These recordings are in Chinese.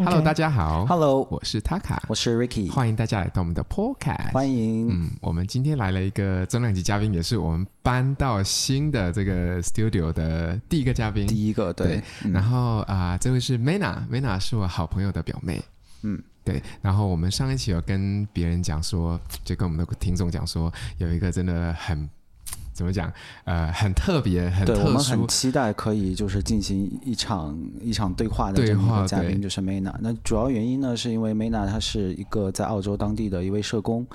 Hello，大家好。Hello，我是 Taka，我是 Ricky，欢迎大家来到我们的 Podcast。欢迎。嗯，我们今天来了一个重量级嘉宾，也是我们搬到新的这个 Studio 的第一个嘉宾。第一个，对。对嗯、然后啊、呃，这位是 Mena，Mena 是我好朋友的表妹。嗯，对。然后我们上一期有跟别人讲说，就跟我们的听众讲说，有一个真的很。怎么讲？呃，很特别，很特殊。对，我们很期待可以就是进行一场一场对话的这么一个嘉宾，就是 Mena。那主要原因呢，是因为 Mena 她是一个在澳洲当地的一位社工，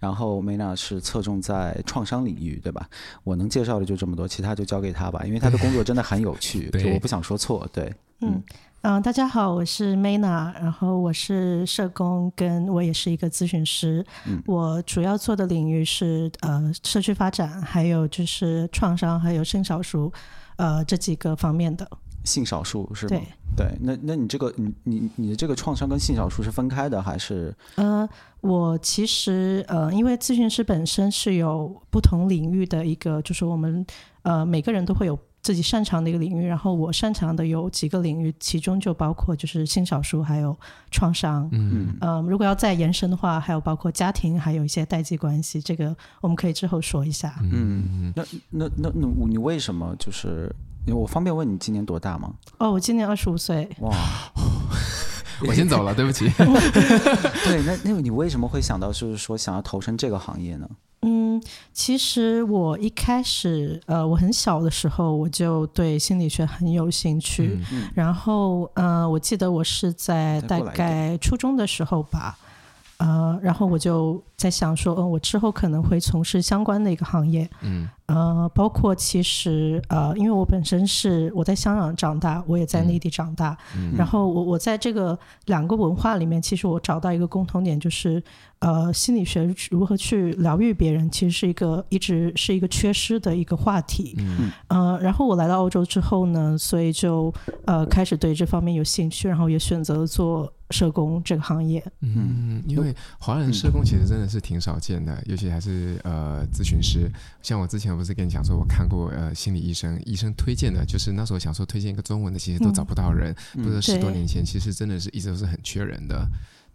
然后 Mena 是侧重在创伤领域，对吧？我能介绍的就这么多，其他就交给他吧，因为他的工作真的很有趣，就我不想说错，对，嗯。嗯嗯、呃，大家好，我是 Mena，然后我是社工，跟我也是一个咨询师。嗯、我主要做的领域是呃社区发展，还有就是创伤，还有性少数，呃这几个方面的。性少数是吗？对对，那那你这个你你你的这个创伤跟性少数是分开的还是？呃，我其实呃，因为咨询师本身是有不同领域的一个，就是我们呃每个人都会有。自己擅长的一个领域，然后我擅长的有几个领域，其中就包括就是性少数，还有创伤。嗯嗯。如果要再延伸的话，还有包括家庭，还有一些代际关系，这个我们可以之后说一下。嗯，那那那那你为什么就是？我方便问你今年多大吗？哦，我今年二十五岁。哇，我先走了，对不起。对，那那你为什么会想到就是说想要投身这个行业呢？嗯，其实我一开始，呃，我很小的时候我就对心理学很有兴趣，嗯、然后，呃，我记得我是在大概初中的时候吧。呃，然后我就在想说，嗯，我之后可能会从事相关的一个行业，嗯，呃，包括其实，呃，因为我本身是我在香港长大，我也在内地长大，嗯，然后我我在这个两个文化里面，其实我找到一个共同点，就是，呃，心理学如何去疗愈别人，其实是一个一直是一个缺失的一个话题，嗯，呃，然后我来到澳洲之后呢，所以就呃开始对这方面有兴趣，然后也选择了做。社工这个行业，嗯，因为华人社工其实真的是挺少见的，嗯、尤其还是呃咨询师。像我之前不是跟你讲说，我看过呃心理医生，医生推荐的，就是那时候想说推荐一个中文的，其实都找不到人。嗯、不是十多年前，其实真的是一直都是很缺人的。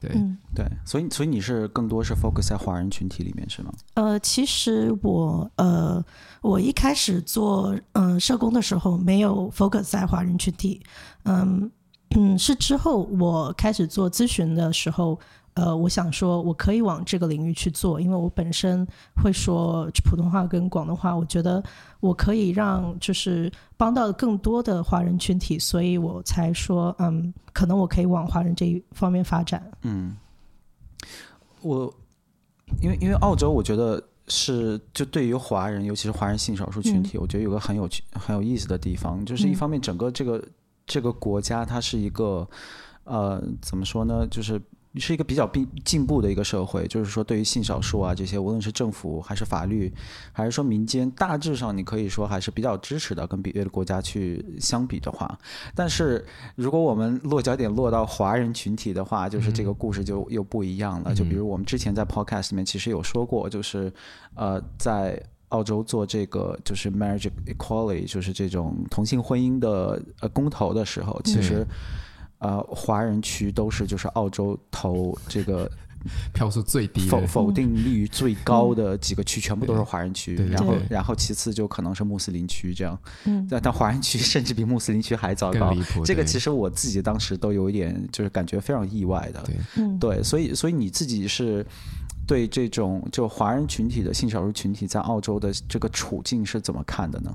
对、嗯、对，所以所以你是更多是 focus 在华人群体里面是吗？呃，其实我呃我一开始做嗯、呃、社工的时候，没有 focus 在华人群体，嗯。嗯，是之后我开始做咨询的时候，呃，我想说我可以往这个领域去做，因为我本身会说普通话跟广东话，我觉得我可以让就是帮到更多的华人群体，所以我才说，嗯，可能我可以往华人这一方面发展。嗯，我因为因为澳洲，我觉得是就对于华人，尤其是华人性少数群体，嗯、我觉得有个很有趣很有意思的地方，就是一方面整个这个。这个国家它是一个，呃，怎么说呢？就是是一个比较进进步的一个社会。就是说，对于性少数啊这些，无论是政府还是法律，还是说民间，大致上你可以说还是比较支持的。跟别的国家去相比的话，但是如果我们落脚点落到华人群体的话，就是这个故事就又不一样了。就比如我们之前在 Podcast 里面其实有说过，就是呃在。澳洲做这个就是 marriage equality，就是这种同性婚姻的呃公投的时候，其实、嗯、呃华人区都是就是澳洲投这个 票数最低、否否定率最高的几个区，全部都是华人区，然后然后其次就可能是穆斯林区这样，嗯，但但华人区 甚至比穆斯林区还糟糕，这个其实我自己当时都有一点就是感觉非常意外的，对，对，所以所以你自己是。对这种就华人群体的性少数群体在澳洲的这个处境是怎么看的呢？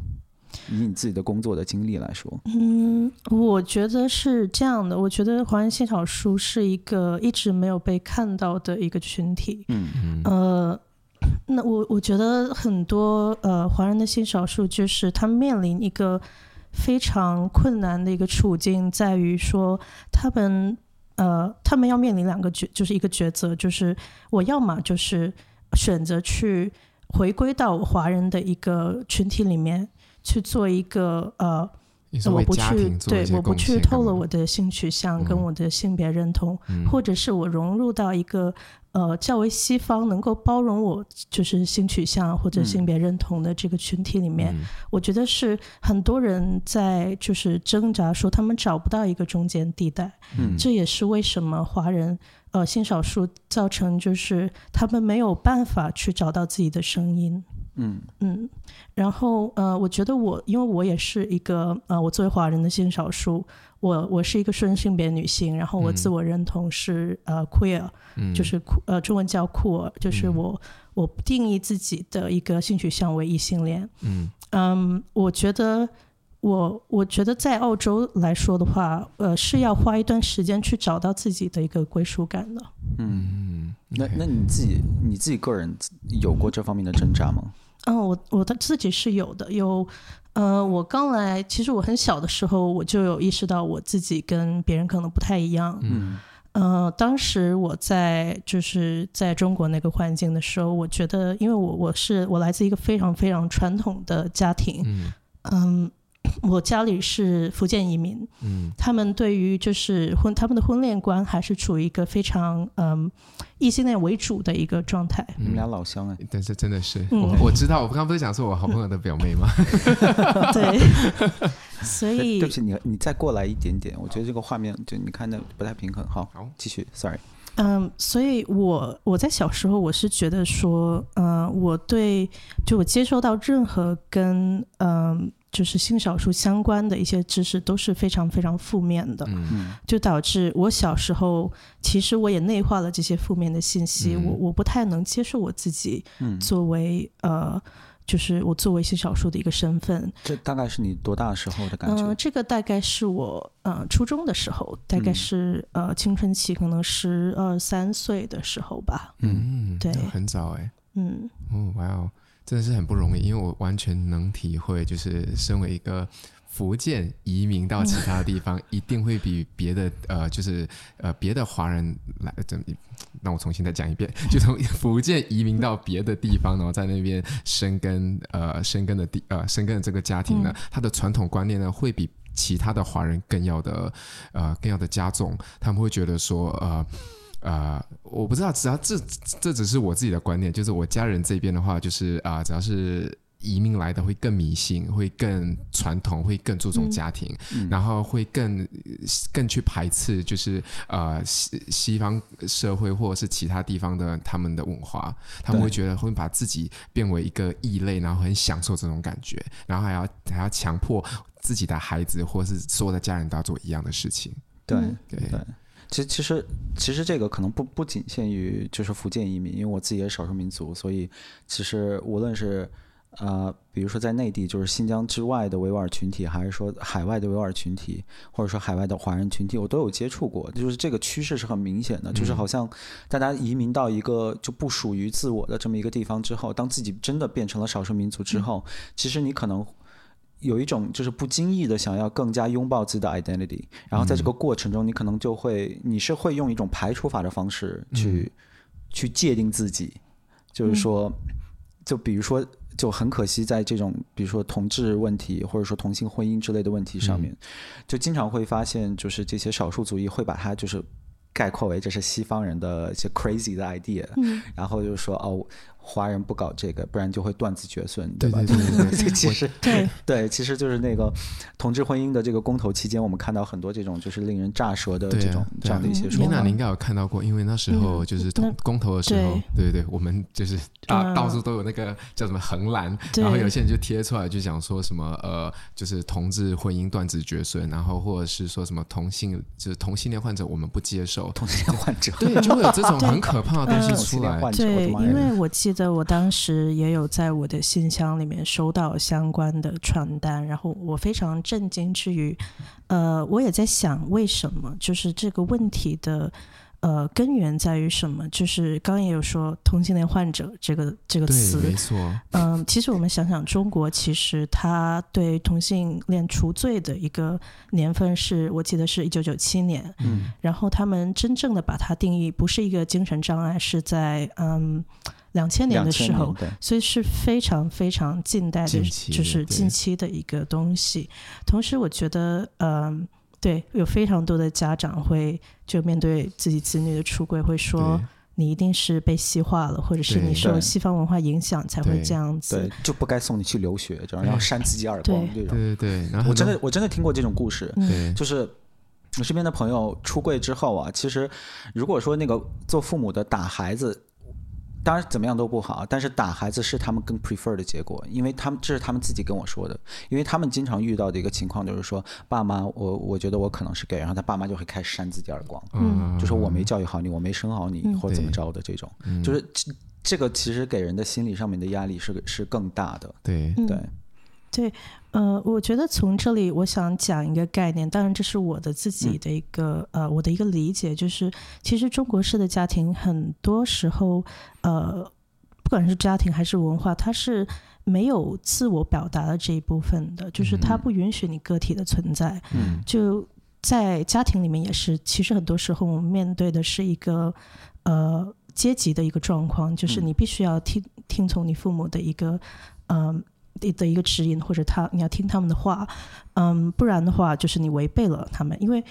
以你自己的工作的经历来说，嗯，我觉得是这样的。我觉得华人性少数是一个一直没有被看到的一个群体。嗯嗯。呃，那我我觉得很多呃华人的性少数就是他面临一个非常困难的一个处境，在于说他们。呃，他们要面临两个抉，就是一个抉择，就是我要么就是选择去回归到华人的一个群体里面去做一个呃我不去对，我不去透露我的性取向跟我的性别认同，嗯、或者是我融入到一个呃较为西方能够包容我就是性取向或者性别认同的这个群体里面，嗯、我觉得是很多人在就是挣扎，说他们找不到一个中间地带。嗯，这也是为什么华人呃性少数造成就是他们没有办法去找到自己的声音。嗯。嗯，然后呃，我觉得我因为我也是一个呃，我作为华人的性少数，我我是一个顺性别女性，然后我自我认同是、嗯、呃 queer，就是呃中文叫酷儿，就是我、嗯、我定义自己的一个性取向为异性恋。嗯。嗯，我觉得我我觉得在澳洲来说的话，呃，是要花一段时间去找到自己的一个归属感的。嗯，那那你自己你自己个人有过这方面的挣扎吗？嗯，我我的自己是有的，有，呃，我刚来，其实我很小的时候我就有意识到我自己跟别人可能不太一样，嗯，呃，当时我在就是在中国那个环境的时候，我觉得，因为我我是我来自一个非常非常传统的家庭，嗯。嗯我家里是福建移民，嗯，他们对于就是婚，他们的婚恋观还是处于一个非常嗯异性恋为主的一个状态。你们俩老乡哎，但是真的是，嗯、我我知道，我刚刚不是讲说我好朋友的表妹吗？对，所以对不起你，你再过来一点点，我觉得这个画面就你看的不太平衡。好，好，继续，sorry。嗯，所以我我在小时候我是觉得说，嗯，我对就我接收到任何跟嗯。就是性少数相关的一些知识都是非常非常负面的，嗯、就导致我小时候其实我也内化了这些负面的信息，嗯、我我不太能接受我自己作为、嗯、呃，就是我作为性少数的一个身份。这大概是你多大时候的感觉？呃、这个大概是我呃初中的时候，大概是、嗯、呃青春期，可能十二三岁的时候吧。嗯，对，很早哎。嗯，哦，哇哦。真的是很不容易，因为我完全能体会，就是身为一个福建移民到其他地方，一定会比别的呃，就是呃别的华人来。这，让我重新再讲一遍，就从福建移民到别的地方，然后在那边生根，呃，生根的地，呃，生根的这个家庭呢，他的传统观念呢，会比其他的华人更要的，呃，更要的加重。他们会觉得说，呃。啊、呃，我不知道，只要这这只是我自己的观念，就是我家人这边的话，就是啊、呃，只要是移民来的，会更迷信，会更传统，会更注重家庭，嗯、然后会更更去排斥，就是呃西西方社会或者是其他地方的他们的文化，他们会觉得会把自己变为一个异类，然后很享受这种感觉，然后还要还要强迫自己的孩子或者是所有的家人都要做一样的事情，对对。对其实其实其实这个可能不不仅限于就是福建移民，因为我自己也是少数民族，所以其实无论是呃，比如说在内地，就是新疆之外的维吾尔群体，还是说海外的维吾尔群体，或者说海外的华人群体，我都有接触过。就是这个趋势是很明显的，就是好像大家移民到一个就不属于自我的这么一个地方之后，当自己真的变成了少数民族之后，其实你可能。有一种就是不经意的想要更加拥抱自己的 identity，然后在这个过程中，你可能就会，你是会用一种排除法的方式去、嗯、去界定自己，就是说，就比如说，就很可惜，在这种比如说同志问题或者说同性婚姻之类的问题上面，就经常会发现，就是这些少数族裔会把它就是概括为这是西方人的一些 crazy 的 idea，嗯、然后就是说哦。华人不搞这个，不然就会断子绝孙，对吧？对对对，对，其实对 对，其实就是那个同志婚姻的这个公投期间，我们看到很多这种就是令人咋舌的这种这样的一些说法。米娜，你应该有看到过，因为那时候就是同公投的时候，对对对，我们就是到到处都有那个叫什么横栏，然后有些人就贴出来就讲说什么呃，就是同志婚姻断子绝孙，然后或者是说什么同性就是同性恋患者我们不接受同性恋患者，对，就会有这种很可怕的东西出来。对，因为我记得。在我当时也有在我的信箱里面收到相关的传单，然后我非常震惊之余，呃，我也在想为什么，就是这个问题的。呃，根源在于什么？就是刚刚也有说同性恋患者这个这个词，没错。嗯、呃，其实我们想想，中国其实他对同性恋除罪的一个年份是我记得是一九九七年。嗯。然后他们真正的把它定义不是一个精神障碍，是在嗯两千年的时候，所以是非常非常近代的，就是近期的一个东西。同时，我觉得，嗯，对，有非常多的家长会就面对自己子女的出柜，会说你一定是被西化了，或者是你受西方文化影响才会这样子，对，就不该送你去留学，然后要扇自己耳光这种。对对对，然后我真的我真的听过这种故事，对，就是。我身边的朋友出柜之后啊，其实如果说那个做父母的打孩子，当然怎么样都不好，但是打孩子是他们更 prefer 的结果，因为他们这是他们自己跟我说的，因为他们经常遇到的一个情况就是说，爸妈，我我觉得我可能是 gay，然后他爸妈就会开始扇自己耳光，嗯，就说我没教育好你，我没生好你，或怎么着的这种，就是这个其实给人的心理上面的压力是是更大的，对。对。对，呃，我觉得从这里我想讲一个概念，当然这是我的自己的一个、嗯、呃，我的一个理解，就是其实中国式的家庭很多时候，呃，不管是家庭还是文化，它是没有自我表达的这一部分的，就是它不允许你个体的存在。嗯，就在家庭里面也是，其实很多时候我们面对的是一个呃阶级的一个状况，就是你必须要听听从你父母的一个嗯。呃的一个指引，或者他你要听他们的话，嗯，不然的话就是你违背了他们。因为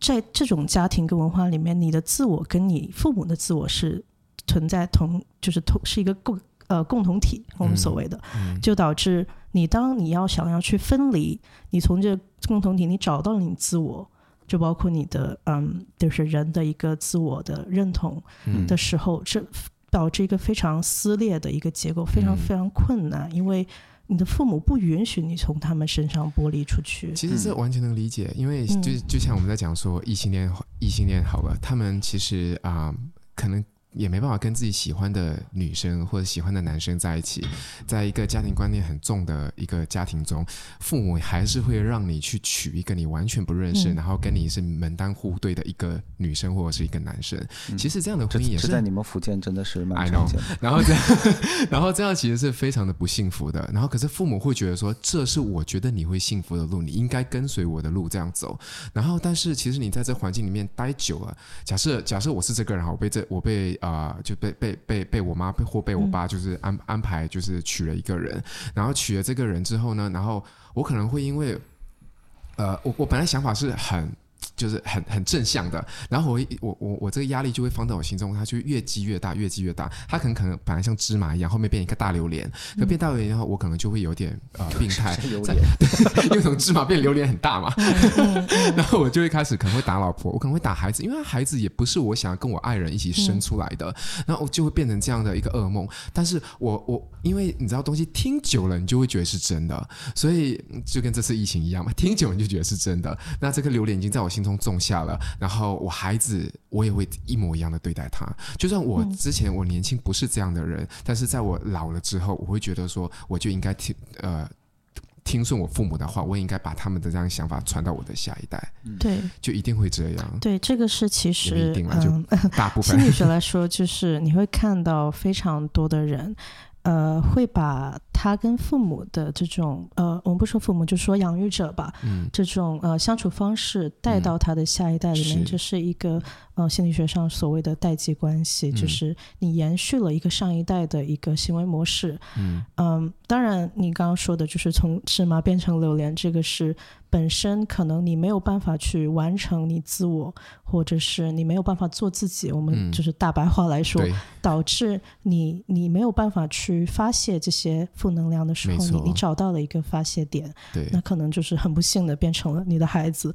在这种家庭跟文化里面，你的自我跟你父母的自我是存在同，就是同是一个共呃共同体，我们所谓的，就导致你当你要想要去分离，你从这共同体你找到了你自我，就包括你的嗯，就是人的一个自我的认同的时候，这导致一个非常撕裂的一个结构，非常非常困难，因为。你的父母不允许你从他们身上剥离出去。其实这完全能理解，因为就就像我们在讲说异性恋，异性恋好了，他们其实啊、呃，可能。也没办法跟自己喜欢的女生或者喜欢的男生在一起，在一个家庭观念很重的一个家庭中，父母还是会让你去娶一个你完全不认识，嗯、然后跟你是门当户对的一个女生或者是一个男生。嗯、其实这样的婚姻也是在你们福建真的是蛮常见的。然后这样，然后这样其实是非常的不幸福的。然后可是父母会觉得说，这是我觉得你会幸福的路，你应该跟随我的路这样走。然后但是其实你在这环境里面待久了，假设假设我是这个人哈，我被这我被。啊、呃，就被被被被我妈或被我爸就是安安排，就是娶了一个人，然后娶了这个人之后呢，然后我可能会因为，呃，我我本来想法是很。就是很很正向的，然后我我我我这个压力就会放在我心中，它就越积越大，越积越大。它可能可能本来像芝麻一样，后面变一个大榴莲。可变大榴莲以后，我可能就会有点呃病态。榴莲，因为从芝麻变榴莲很大嘛。然后我就会开始可能会打老婆，我可能会打孩子，因为孩子也不是我想要跟我爱人一起生出来的。然后我就会变成这样的一个噩梦。但是我我因为你知道东西听久了，你就会觉得是真的，所以就跟这次疫情一样嘛，听久了你就觉得是真的。那这个榴莲已经在我心中种下了，然后我孩子我也会一模一样的对待他。就算我之前我年轻不是这样的人，嗯、但是在我老了之后，我会觉得说，我就应该听呃听顺我父母的话，我也应该把他们的这样想法传到我的下一代。对，就一定会这样。对，这个是其实一定就 大部分、嗯、心理学来说，就是你会看到非常多的人。呃，会把他跟父母的这种呃，我们不说父母，就说养育者吧，嗯，这种呃相处方式带到他的下一代里面，这、嗯、是一个呃心理学上所谓的代际关系，嗯、就是你延续了一个上一代的一个行为模式，嗯。嗯、呃，当然你刚刚说的就是从芝麻变成榴莲，这个是。本身可能你没有办法去完成你自我，或者是你没有办法做自己。我们就是大白话来说，嗯、导致你你没有办法去发泄这些负能量的时候，你你找到了一个发泄点，对。那可能就是很不幸的变成了你的孩子，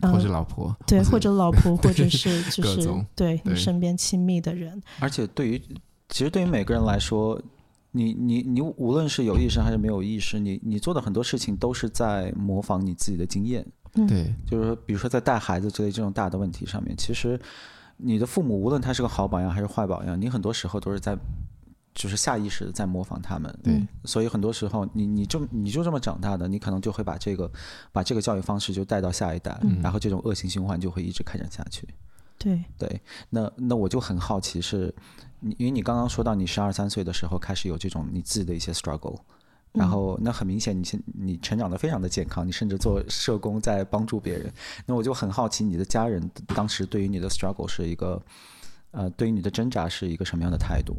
或者老婆，对，或者老婆，或者是就是种对你身边亲密的人。而且对于其实对于每个人来说。你你你无论是有意识还是没有意识，你你做的很多事情都是在模仿你自己的经验。对，就是说，比如说在带孩子之类这种大的问题上面，其实你的父母无论他是个好榜样还是坏榜样，你很多时候都是在就是下意识的在模仿他们。对，所以很多时候你你就你就这么长大的，你可能就会把这个把这个教育方式就带到下一代，嗯、然后这种恶性循环就会一直开展下去。对对，那那我就很好奇是。你因为你刚刚说到你十二三岁的时候开始有这种你自己的一些 struggle，然后那很明显你现你成长的非常的健康，你甚至做社工在帮助别人，那我就很好奇你的家人当时对于你的 struggle 是一个，呃，对于你的挣扎是一个什么样的态度？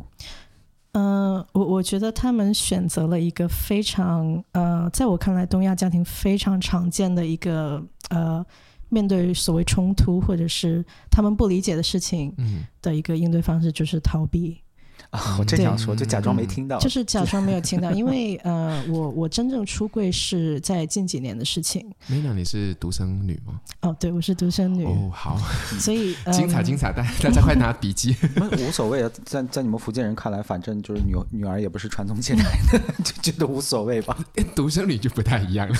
呃，我我觉得他们选择了一个非常呃，在我看来，东亚家庭非常常见的一个呃，面对所谓冲突或者是他们不理解的事情的一个应对方式，就是逃避。啊，我正想说，就假装没听到，就是假装没有听到，因为 呃，我我真正出柜是在近几年的事情。Mina，你是独生女吗？哦，对，我是独生女。哦，好，所以精彩精彩，大大家快拿笔记。无所谓啊，在在你们福建人看来，反正就是女女儿也不是传宗接代的，就觉得无所谓吧。独生女就不太一样了，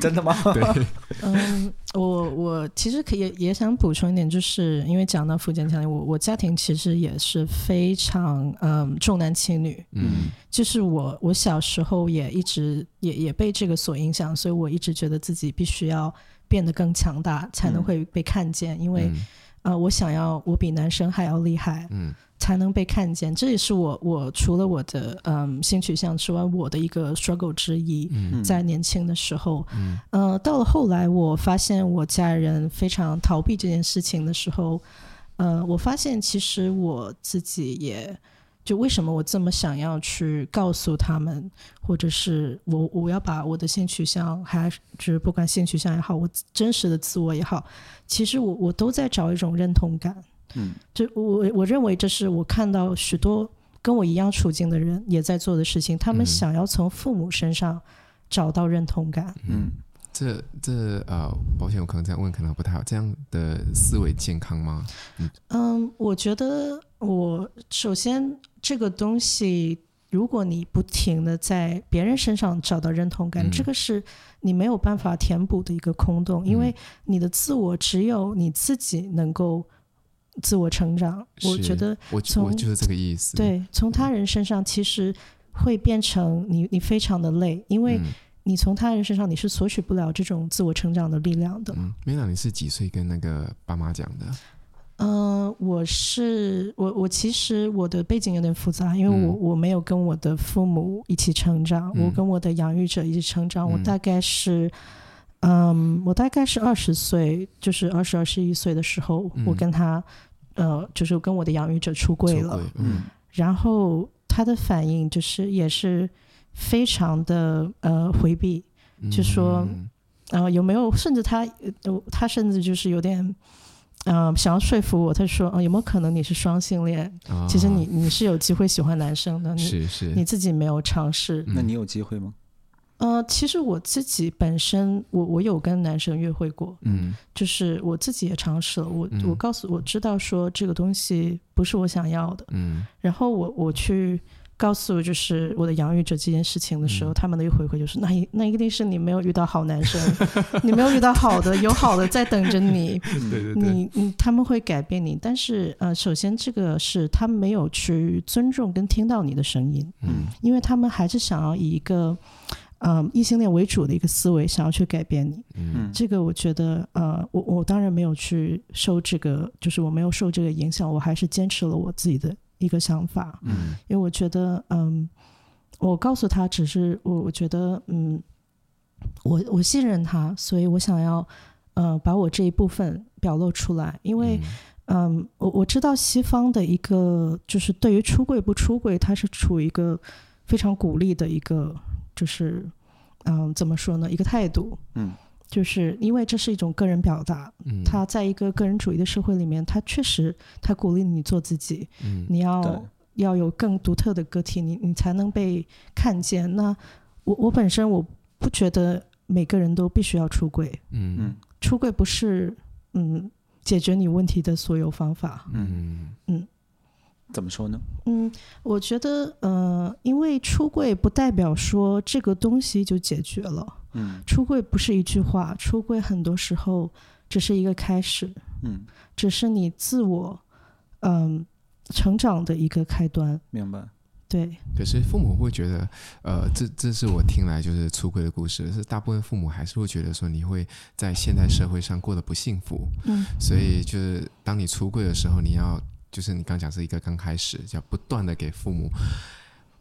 真的吗？对，嗯，我我其实可以也想补充一点，就是因为讲到福建家庭，我我家庭其实也是非常。嗯，重男轻女，嗯，就是我，我小时候也一直也也被这个所影响，所以我一直觉得自己必须要变得更强大，才能会被看见，嗯、因为，呃，我想要我比男生还要厉害，嗯，才能被看见，这也是我我除了我的嗯性取向之外，我的一个 struggle 之一，嗯，在年轻的时候，嗯，呃，到了后来，我发现我家人非常逃避这件事情的时候，呃，我发现其实我自己也。就为什么我这么想要去告诉他们，或者是我我要把我的性取向，还是不管性取向也好，我真实的自我也好，其实我我都在找一种认同感。嗯，就我我认为这是我看到许多跟我一样处境的人也在做的事情，他们想要从父母身上找到认同感。嗯，这这呃，保险，我可能这样问可能不太好，这样的思维健康吗？嗯，嗯，我觉得我首先。这个东西，如果你不停的在别人身上找到认同感，嗯、这个是你没有办法填补的一个空洞，嗯、因为你的自我只有你自己能够自我成长。我觉得从，我就是这个意思。对，从他人身上其实会变成你，你非常的累，因为你从他人身上你是索取不了这种自我成长的力量的。嗯，Mena，你是几岁跟那个爸妈讲的？嗯、呃，我是我我其实我的背景有点复杂，因为我、嗯、我没有跟我的父母一起成长，嗯、我跟我的养育者一起成长。嗯、我大概是，嗯，我大概是二十岁，就是二十二十一岁的时候，嗯、我跟他，呃，就是跟我的养育者出柜了。嗯，然后他的反应就是也是非常的呃回避，嗯、就说，然后、呃、有没有，甚至他呃他甚至就是有点。嗯、呃，想要说服我，他说：“呃，有没有可能你是双性恋？哦、其实你你是有机会喜欢男生的，你是是你自己没有尝试。那你有机会吗？”呃，其实我自己本身，我我有跟男生约会过，嗯，就是我自己也尝试了，我、嗯、我告诉我知道说这个东西不是我想要的，嗯，然后我我去。告诉就是我的养育者这件事情的时候，嗯、他们的一回馈就是那一那一定是你没有遇到好男生，你没有遇到好的，有好的在等着你。对对对，你你他们会改变你，但是呃，首先这个是他们没有去尊重跟听到你的声音，嗯，因为他们还是想要以一个嗯、呃、异性恋为主的一个思维想要去改变你，嗯，这个我觉得呃，我我当然没有去受这个，就是我没有受这个影响，我还是坚持了我自己的。一个想法，嗯，因为我觉得，嗯，我告诉他，只是我，我觉得，嗯，我我信任他，所以我想要，呃，把我这一部分表露出来，因为，嗯，嗯，我我知道西方的一个，就是对于出柜不出柜，他是处于一个非常鼓励的一个，就是，嗯，怎么说呢，一个态度，嗯。就是因为这是一种个人表达，嗯，他在一个个人主义的社会里面，他确实他鼓励你做自己，嗯，你要要有更独特的个体，你你才能被看见。那我我本身我不觉得每个人都必须要出柜，嗯。嗯，出柜不是嗯解决你问题的所有方法，嗯。嗯，怎么说呢？嗯，我觉得呃，因为出柜不代表说这个东西就解决了。嗯，出柜不是一句话，出柜很多时候只是一个开始，嗯，只是你自我，嗯，成长的一个开端。明白。对。可是父母会觉得，呃，这这是我听来就是出柜的故事，是大部分父母还是会觉得说你会在现代社会上过得不幸福，嗯，所以就是当你出柜的时候，你要就是你刚讲是一个刚开始，要不断的给父母。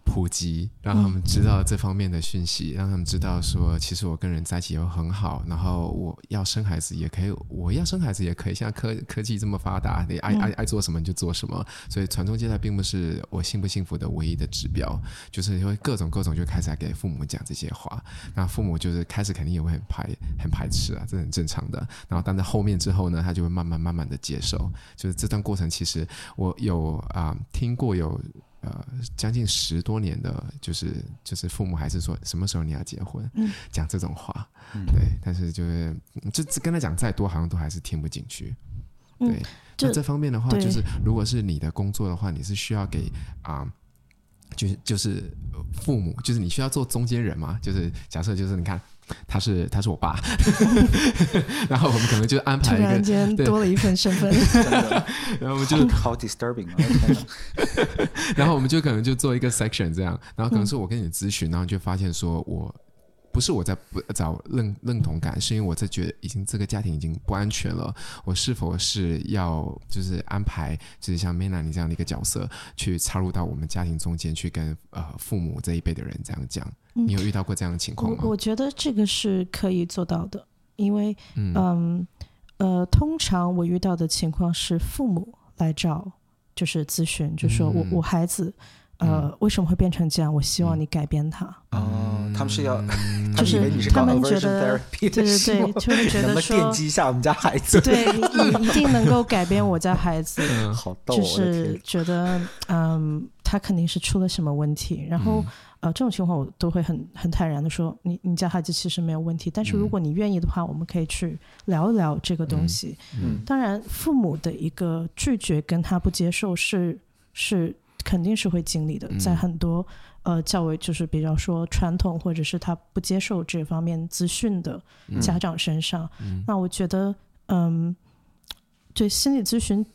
普及，让他们知道这方面的讯息，让他们知道说，其实我跟人在一起又很好，然后我要生孩子也可以，我要生孩子也可以。现在科科技这么发达，你爱爱爱做什么就做什么。所以传宗接代并不是我幸不幸福的唯一的指标，就是因为各种各种就开始来给父母讲这些话，那父母就是开始肯定也会很排很排斥啊，这很正常的。然后但在后面之后呢，他就会慢慢慢慢的接受。就是这段过程，其实我有啊、呃、听过有。呃，将近十多年的，就是就是父母还是说什么时候你要结婚，嗯、讲这种话，嗯、对，但是就是就跟他讲再多，好像都还是听不进去。对，嗯、那这方面的话，就是如果是你的工作的话，你是需要给啊、呃，就是就是父母，就是你需要做中间人嘛，就是假设就是你看。他是他是我爸，然后我们可能就安排一个，突然间多了一份身份，然后我们就好 disturbing 啊，然后我们就可能就做一个 section 这样，然后可能是我跟你咨询，然后就发现说我。不是我在不找认认同感，是因为我在觉得已经这个家庭已经不安全了。我是否是要就是安排，就是像 Mena 你这样的一个角色，去插入到我们家庭中间去跟呃父母这一辈的人这样讲？你有遇到过这样的情况吗？我，我觉得这个是可以做到的，因为嗯，嗯呃，通常我遇到的情况是父母来找，就是咨询，就说我、嗯、我孩子。呃，为什么会变成这样？我希望你改变他。哦，他们是要，就是他们觉得，对对对，就是觉得说，电击一下我们家孩子，对，你一定能够改变我家孩子。好逗，就是觉得，嗯，他肯定是出了什么问题。然后，呃，这种情况我都会很很坦然的说，你你家孩子其实没有问题。但是如果你愿意的话，我们可以去聊一聊这个东西。嗯，当然，父母的一个拒绝跟他不接受是是。肯定是会经历的，在很多呃较为就是比较说传统或者是他不接受这方面资讯的家长身上，嗯、那我觉得嗯，对心理咨询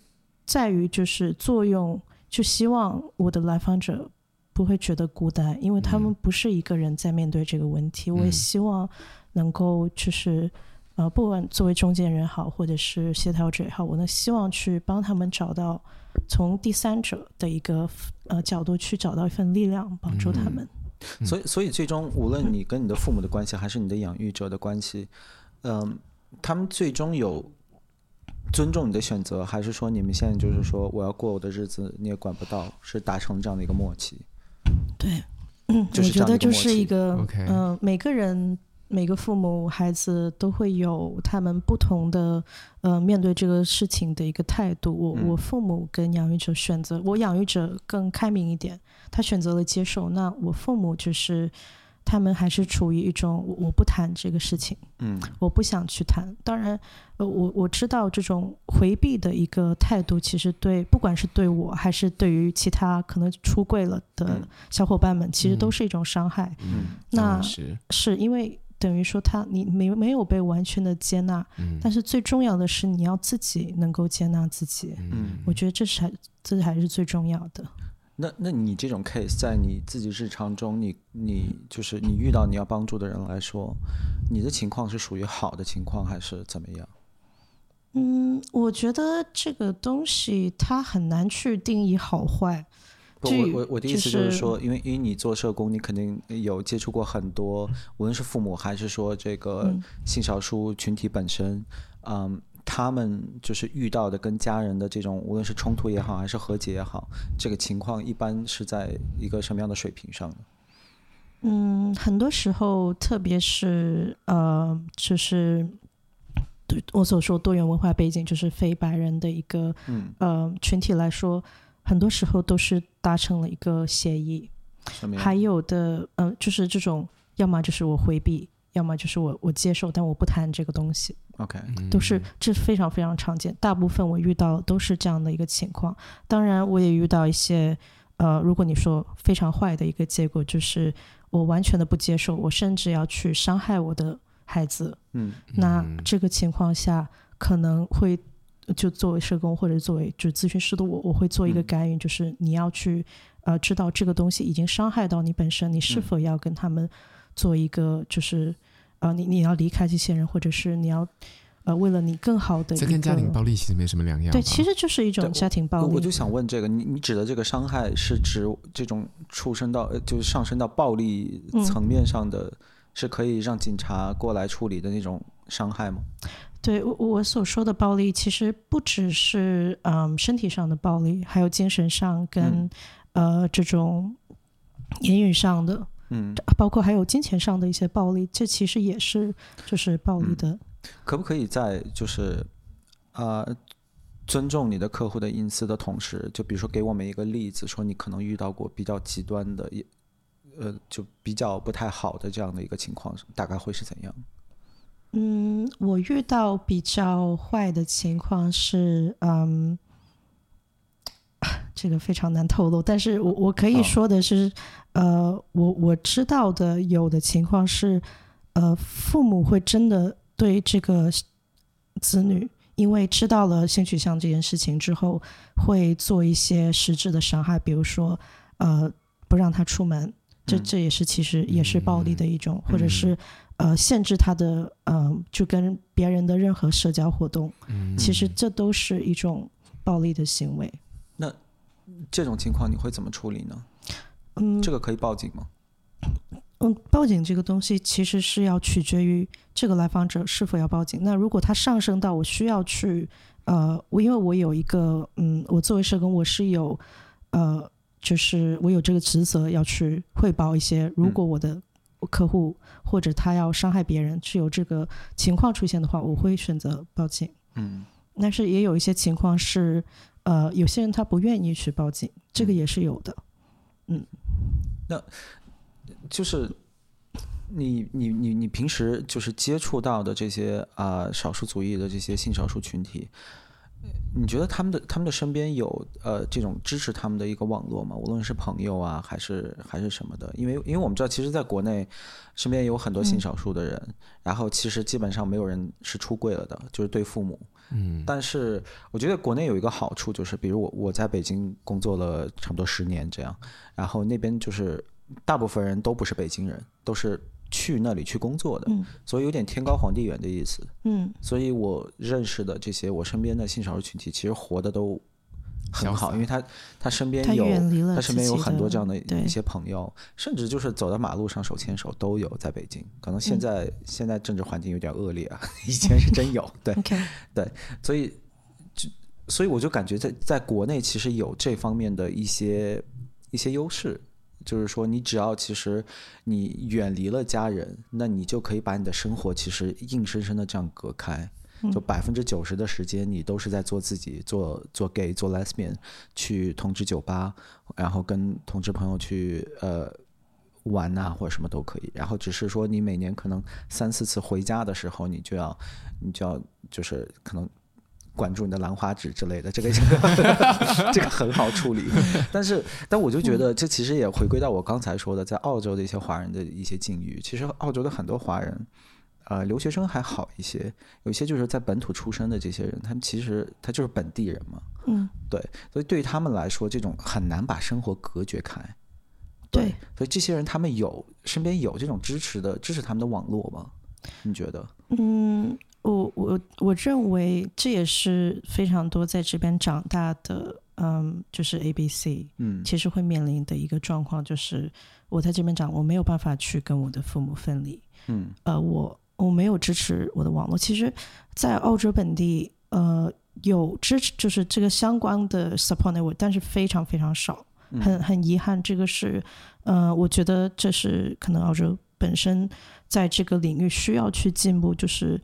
在于就是作用，就希望我的来访者不会觉得孤单，因为他们不是一个人在面对这个问题。嗯、我也希望能够就是呃，不管作为中间人好，或者是协调者也好，我能希望去帮他们找到。从第三者的一个呃角度去找到一份力量，帮助他们。嗯、所以，所以最终，无论你跟你的父母的关系，还是你的养育者的关系，嗯、呃，他们最终有尊重你的选择，还是说你们现在就是说我要过我的日子，你也管不到，是达成这样的一个默契？对，嗯，我觉得就是一个，嗯、呃，每个人。每个父母孩子都会有他们不同的呃面对这个事情的一个态度。我我父母跟养育者选择，我养育者更开明一点，他选择了接受。那我父母就是他们还是处于一种我我不谈这个事情，嗯，我不想去谈。当然，呃，我我知道这种回避的一个态度，其实对不管是对我还是对于其他可能出柜了的小伙伴们，其实都是一种伤害。嗯，那是是因为。等于说他你没没有被完全的接纳，嗯，但是最重要的是你要自己能够接纳自己，嗯，我觉得这是还这还是最重要的。那那你这种 case 在你自己日常中，你你就是你遇到你要帮助的人来说，你的情况是属于好的情况还是怎么样？嗯，我觉得这个东西它很难去定义好坏。我我我的意思就是说，因为因为你做社工，你肯定有接触过很多，无论是父母还是说这个性少数群体本身，嗯，他们就是遇到的跟家人的这种，无论是冲突也好，还是和解也好，这个情况一般是在一个什么样的水平上呢？嗯，很多时候，特别是呃，就是对我所说多元文化背景，就是非白人的一个嗯呃群体来说。很多时候都是达成了一个协议，还有的，嗯、呃，就是这种，要么就是我回避，要么就是我我接受，但我不谈这个东西。OK，都是这非常非常常见，大部分我遇到都是这样的一个情况。当然，我也遇到一些，呃，如果你说非常坏的一个结果，就是我完全的不接受，我甚至要去伤害我的孩子。嗯，那这个情况下可能会。就作为社工或者作为就咨询师的我，我会做一个干预，嗯、就是你要去呃知道这个东西已经伤害到你本身，你是否要跟他们做一个就是呃你你要离开这些人，或者是你要呃，为了你更好的，这跟家庭暴力其实没什么两样。对，其实就是一种家庭暴力。我，我就想问这个，你你指的这个伤害是指这种出生到就是上升到暴力层面上的，嗯、是可以让警察过来处理的那种伤害吗？对，我我所说的暴力，其实不只是嗯身体上的暴力，还有精神上跟、嗯、呃这种言语上的，嗯，包括还有金钱上的一些暴力，这其实也是就是暴力的。嗯可不可以在就是，呃，尊重你的客户的隐私的同时，就比如说给我们一个例子，说你可能遇到过比较极端的，也，呃，就比较不太好的这样的一个情况，大概会是怎样？嗯，我遇到比较坏的情况是，嗯，这个非常难透露，但是我我可以说的是，哦、呃，我我知道的有的情况是，呃，父母会真的。对这个子女，因为知道了性取向这件事情之后，会做一些实质的伤害，比如说，呃，不让他出门，这这也是其实也是暴力的一种，嗯、或者是呃限制他的呃就跟别人的任何社交活动，嗯、其实这都是一种暴力的行为。那这种情况你会怎么处理呢？嗯，这个可以报警吗？嗯，报警这个东西其实是要取决于这个来访者是否要报警。那如果他上升到我需要去，呃，我因为我有一个，嗯，我作为社工，我是有，呃，就是我有这个职责要去汇报一些，如果我的客户或者他要伤害别人是有这个情况出现的话，我会选择报警。嗯，但是也有一些情况是，呃，有些人他不愿意去报警，这个也是有的。嗯，那。就是你你你你平时就是接触到的这些啊、呃、少数族裔的这些性少数群体，你觉得他们的他们的身边有呃这种支持他们的一个网络吗？无论是朋友啊还是还是什么的？因为因为我们知道，其实在国内身边有很多性少数的人，嗯、然后其实基本上没有人是出柜了的，就是对父母。嗯。但是我觉得国内有一个好处，就是比如我我在北京工作了差不多十年这样，然后那边就是。大部分人都不是北京人，都是去那里去工作的，嗯、所以有点天高皇帝远的意思。嗯，所以我认识的这些我身边的性少数群体，其实活的都很好，因为他他身边有他，他身边有很多这样的一些朋友，甚至就是走在马路上手牵手都有。在北京，可能现在、嗯、现在政治环境有点恶劣啊，以前是真有。对.对，所以就所以我就感觉在在国内其实有这方面的一些一些优势。就是说，你只要其实你远离了家人，那你就可以把你的生活其实硬生生的这样隔开。就百分之九十的时间，你都是在做自己，做做 gay，做 lesbian，去同志酒吧，然后跟同志朋友去呃玩呐、啊，或者什么都可以。然后只是说，你每年可能三四次回家的时候，你就要你就要就是可能。管住你的兰花指之类的，这个 这个很好处理。但是，但我就觉得，这其实也回归到我刚才说的，在澳洲的一些华人的一些境遇。其实，澳洲的很多华人，呃，留学生还好一些，有些就是在本土出生的这些人，他们其实他就是本地人嘛。嗯，对，所以对于他们来说，这种很难把生活隔绝开。对，对，所以这些人他们有身边有这种支持的支持他们的网络吗？你觉得？嗯。我我我认为这也是非常多在这边长大的，嗯，就是 ABC，嗯，其实会面临的一个状况就是，我在这边长，我没有办法去跟我的父母分离，嗯，呃，我我没有支持我的网络。其实，在澳洲本地，呃，有支持就是这个相关的 support network，但是非常非常少，很很遗憾，这个是，呃，我觉得这是可能澳洲本身在这个领域需要去进步，就是。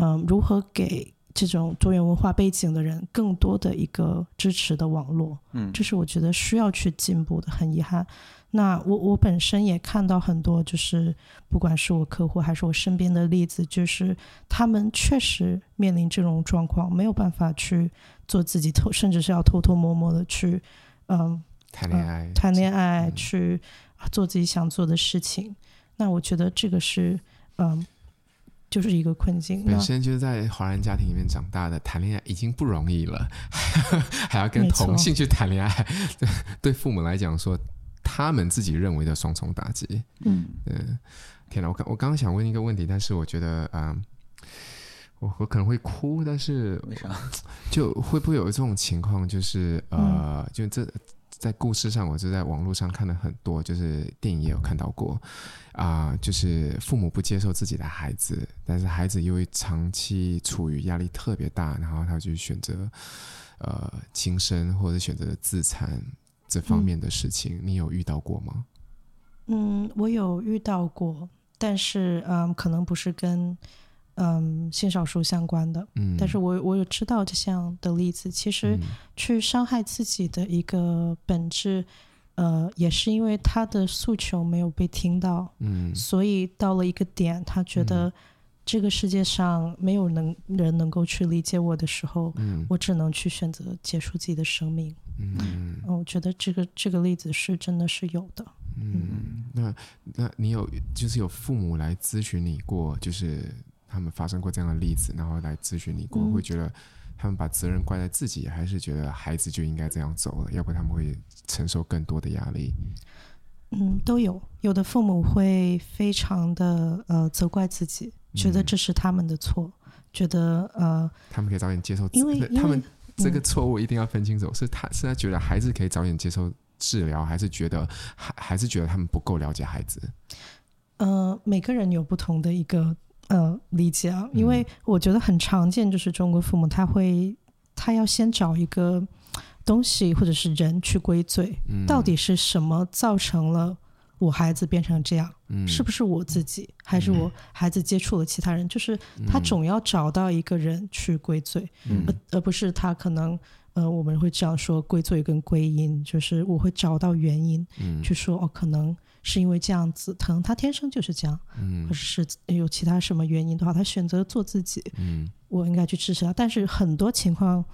嗯，如何给这种多元文化背景的人更多的一个支持的网络？嗯，这是我觉得需要去进步的。很遗憾，那我我本身也看到很多，就是不管是我客户还是我身边的例子，就是他们确实面临这种状况，没有办法去做自己偷，甚至是要偷偷摸摸的去，嗯，谈恋爱，呃、谈恋爱，嗯、去做自己想做的事情。那我觉得这个是，嗯。就是一个困境。本身就是在华人家庭里面长大的，谈恋爱已经不容易了，还要跟同性去谈恋爱，错对父母来讲说，他们自己认为的双重打击。嗯，嗯，天哪！我刚我刚刚想问一个问题，但是我觉得，嗯，我我可能会哭，但是为啥？就会不会有这种情况？就是呃，就这在故事上，我就在网络上看了很多，就是电影也有看到过啊、呃，就是父母不接受自己的孩子，但是孩子因为长期处于压力特别大，然后他就选择呃轻生或者选择自残这方面的事情，嗯、你有遇到过吗？嗯，我有遇到过，但是嗯，可能不是跟。嗯，性少数相关的，嗯，但是我我有知道这样的例子。其实去伤害自己的一个本质，嗯、呃，也是因为他的诉求没有被听到，嗯，所以到了一个点，他觉得这个世界上没有能人能够去理解我的时候，嗯，我只能去选择结束自己的生命，嗯，嗯，我觉得这个这个例子是真的是有的，嗯，嗯，那那你有就是有父母来咨询你过，就是。他们发生过这样的例子，然后来咨询你过，会觉得他们把责任怪在自己，还是觉得孩子就应该这样走了？要不他们会承受更多的压力？嗯，都有。有的父母会非常的呃责怪自己，觉得这是他们的错，嗯、觉得呃他们可以早点接受，因为他们这个错误一定要分清楚，嗯、是他是他觉得孩子可以早点接受治疗，还是觉得还还是觉得他们不够了解孩子？呃，每个人有不同的一个。呃，理解啊，因为我觉得很常见，就是中国父母他会，他要先找一个东西或者是人去归罪，嗯、到底是什么造成了我孩子变成这样？嗯、是不是我自己，还是我孩子接触了其他人？嗯、就是他总要找到一个人去归罪，嗯、而而不是他可能，呃，我们会这样说归罪跟归因，就是我会找到原因，嗯、去说哦，可能。是因为这样子，可能他天生就是这样，嗯，或者是有其他什么原因的话，他选择做自己，嗯，我应该去支持他。但是很多情况，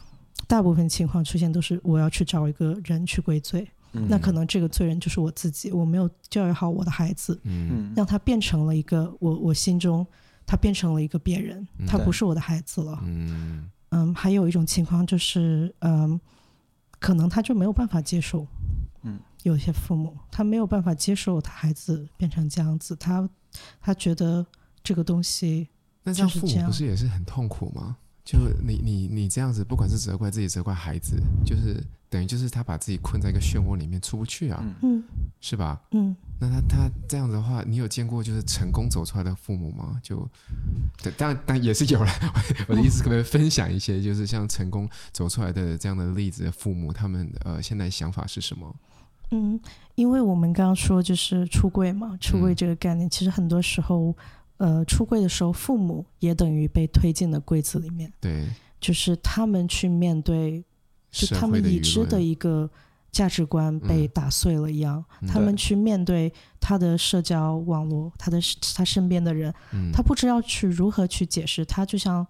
大部分情况出现都是我要去找一个人去归罪，嗯，那可能这个罪人就是我自己，我没有教育好我的孩子，嗯，让他变成了一个我我心中他变成了一个别人，他不是我的孩子了，嗯嗯，还有一种情况就是，嗯，可能他就没有办法接受，嗯。有些父母他没有办法接受他孩子变成这样子，他他觉得这个东西，那这样父母不是也是很痛苦吗？就你你你这样子，不管是责怪自己，责怪孩子，就是等于就是他把自己困在一个漩涡里面出不去啊，嗯，是吧？嗯，那他他这样子的话，你有见过就是成功走出来的父母吗？就，当然当然也是有了。我的意思，可不可以分享一些就是像成功走出来的这样的例子的父母，他们呃现在想法是什么？嗯，因为我们刚刚说就是出柜嘛，出柜这个概念，嗯、其实很多时候，呃，出柜的时候，父母也等于被推进了柜子里面。对，就是他们去面对，就他们已知的一个价值观被打碎了一样，嗯、他们去面对他的社交网络，他的他身边的人，嗯、他不知道去如何去解释。他就像，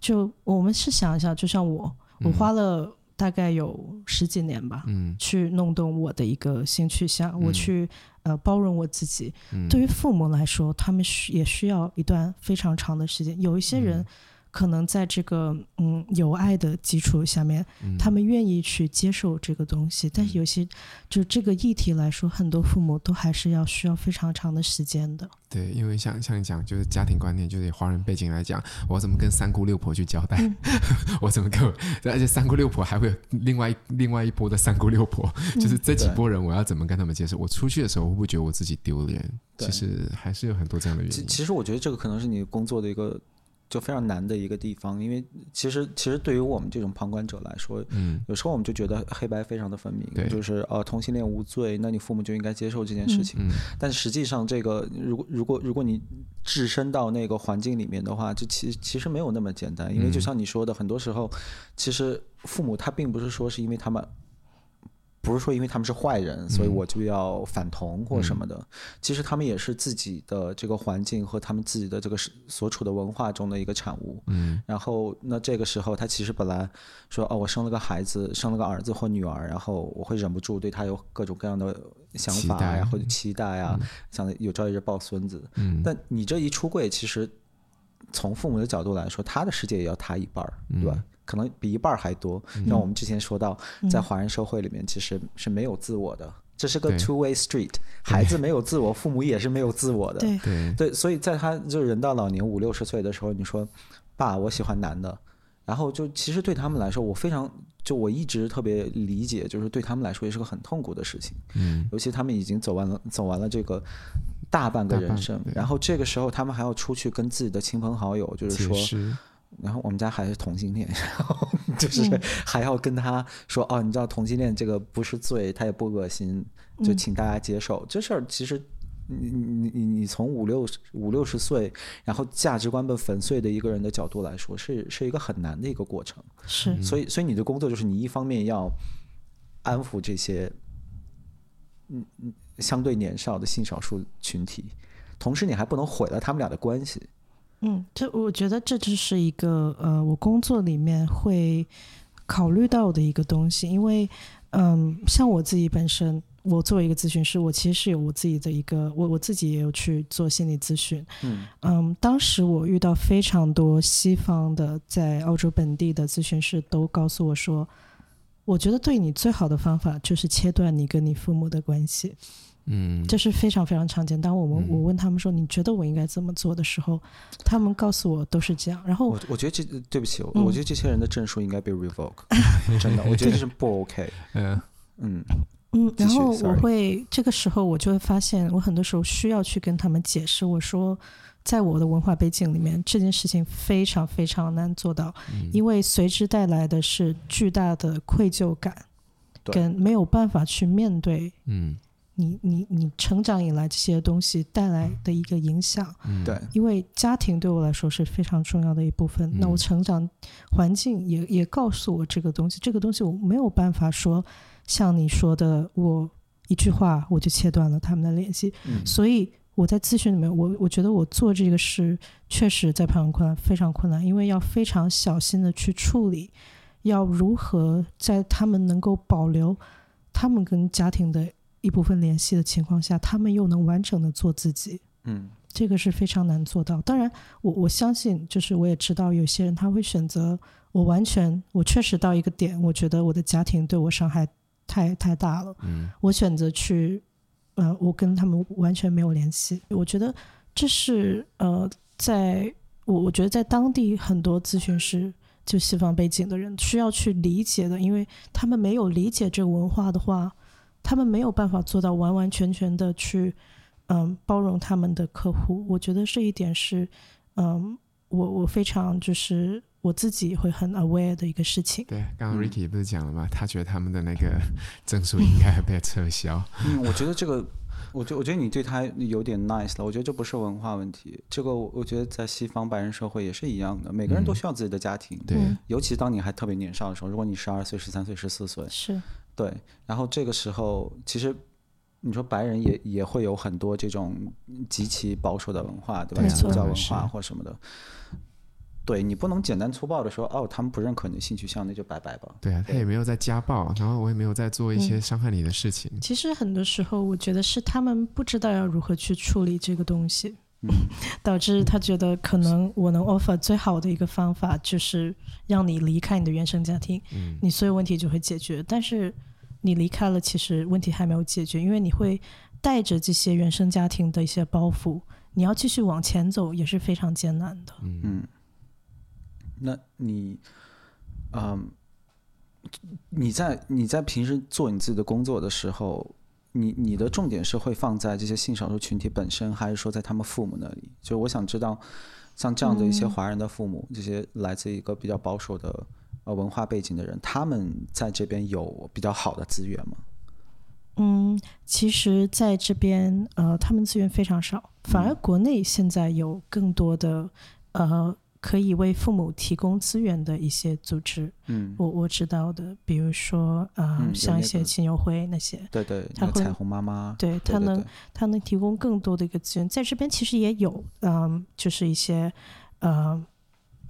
就我们是想一下，就像我，我花了。嗯大概有十几年吧，嗯，去弄懂我的一个性取向，嗯、我去呃包容我自己。嗯、对于父母来说，他们需也需要一段非常长的时间。有一些人。嗯可能在这个嗯有爱的基础下面，嗯、他们愿意去接受这个东西，嗯、但是有些就这个议题来说，很多父母都还是要需要非常长的时间的。对，因为像像你讲，就是家庭观念，就是华人背景来讲，我怎么跟三姑六婆去交代？嗯、我怎么跟？而且三姑六婆还会有另外另外一波的三姑六婆，嗯、就是这几波人，我要怎么跟他们接受？我出去的时候，会不会觉得我自己丢脸？其实还是有很多这样的原因。其实我觉得这个可能是你工作的一个。就非常难的一个地方，因为其实其实对于我们这种旁观者来说，嗯，有时候我们就觉得黑白非常的分明，对就是呃同性恋无罪，那你父母就应该接受这件事情。嗯，但实际上，这个如果如果如果你置身到那个环境里面的话，就其其实没有那么简单，因为就像你说的，很多时候其实父母他并不是说是因为他们。不是说因为他们是坏人，所以我就要反同或什么的。嗯、其实他们也是自己的这个环境和他们自己的这个所处的文化中的一个产物。嗯。然后，那这个时候他其实本来说哦，我生了个孩子，生了个儿子或女儿，然后我会忍不住对他有各种各样的想法呀，或者期待啊，嗯、想有朝一日抱孙子。嗯。但你这一出柜，其实从父母的角度来说，他的世界也要塌一半儿，对吧？嗯可能比一半还多。像我们之前说到，在华人社会里面，其实是没有自我的，嗯、这是个 two way street。孩子没有自我，父母也是没有自我的。对对，对，所以在他就是人到老年五六十岁的时候，你说爸，我喜欢男的。然后就其实对他们来说，我非常就我一直特别理解，就是对他们来说也是个很痛苦的事情。嗯，尤其他们已经走完了走完了这个大半个人生，然后这个时候他们还要出去跟自己的亲朋好友，就是说，然后我们家还是同性恋，然后就是还要跟他说、嗯、哦，你知道同性恋这个不是罪，他也不恶心，就请大家接受。嗯、这事儿其实。你你你你从五六十五六十岁，然后价值观被粉碎的一个人的角度来说，是是一个很难的一个过程。是，所以所以你的工作就是你一方面要安抚这些嗯嗯相对年少的性少数群体，同时你还不能毁了他们俩的关系。嗯，这我觉得这就是一个呃，我工作里面会考虑到的一个东西，因为嗯，像我自己本身。我作为一个咨询师，我其实是有我自己的一个，我我自己也有去做心理咨询。嗯嗯，当时我遇到非常多西方的在澳洲本地的咨询师，都告诉我说，我觉得对你最好的方法就是切断你跟你父母的关系。嗯，这是非常非常常见。当我们我问他们说，你觉得我应该怎么做的时候，他们告诉我都是这样。然后我我觉得这对不起，我觉得这些人的证书应该被 revoke，真的，我觉得这是不 OK。嗯 嗯。嗯，然后我会这个时候我就会发现，我很多时候需要去跟他们解释，我说，在我的文化背景里面，这件事情非常非常难做到，嗯、因为随之带来的是巨大的愧疚感，跟没有办法去面对，嗯，你你你成长以来这些东西带来的一个影响，对、嗯，因为家庭对我来说是非常重要的一部分，嗯、那我成长环境也也告诉我这个东西，这个东西我没有办法说。像你说的，我一句话我就切断了他们的联系，嗯、所以我在咨询里面，我我觉得我做这个事确实在旁人看来非常困难，因为要非常小心的去处理，要如何在他们能够保留他们跟家庭的一部分联系的情况下，他们又能完整的做自己，嗯，这个是非常难做到。当然，我我相信，就是我也知道有些人他会选择我完全，我确实到一个点，我觉得我的家庭对我伤害。太太大了，嗯，我选择去，呃，我跟他们完全没有联系。我觉得这是呃，在我我觉得在当地很多咨询师就西方背景的人需要去理解的，因为他们没有理解这个文化的话，他们没有办法做到完完全全的去嗯、呃、包容他们的客户。我觉得这一点是嗯、呃，我我非常就是。我自己会很 aware 的一个事情。对，刚刚 Ricky 不是讲了吗？嗯、他觉得他们的那个证书应该被撤销。嗯，我觉得这个，我觉我觉得你对他有点 nice 了。我觉得这不是文化问题，这个我觉得在西方白人社会也是一样的。每个人都需要自己的家庭，嗯、对，尤其当你还特别年少的时候，如果你十二岁、十三岁、十四岁，是对。然后这个时候，其实你说白人也也会有很多这种极其保守的文化，对吧？基督教文化或什么的。对，你不能简单粗暴的说哦，他们不认可你的性取向，那就拜拜吧。对啊，他也没有在家暴，然后我也没有在做一些伤害你的事情。嗯，其实很多时候，我觉得是他们不知道要如何去处理这个东西，嗯，导致他觉得可能我能 offer 最好的一个方法就是让你离开你的原生家庭，嗯，你所有问题就会解决。但是你离开了，其实问题还没有解决，因为你会带着这些原生家庭的一些包袱，你要继续往前走也是非常艰难的。嗯。嗯那你，嗯，你在你在平时做你自己的工作的时候，你你的重点是会放在这些性少数群体本身，还是说在他们父母那里？就我想知道，像这样的一些华人的父母，嗯、这些来自一个比较保守的呃文化背景的人，他们在这边有比较好的资源吗？嗯，其实在这边呃，他们资源非常少，反而国内现在有更多的呃。可以为父母提供资源的一些组织，嗯，我我知道的，比如说啊，呃嗯、像一些亲友会那些，对对，他会彩虹妈妈，对他能他能提供更多的一个资源，在这边其实也有，嗯，就是一些呃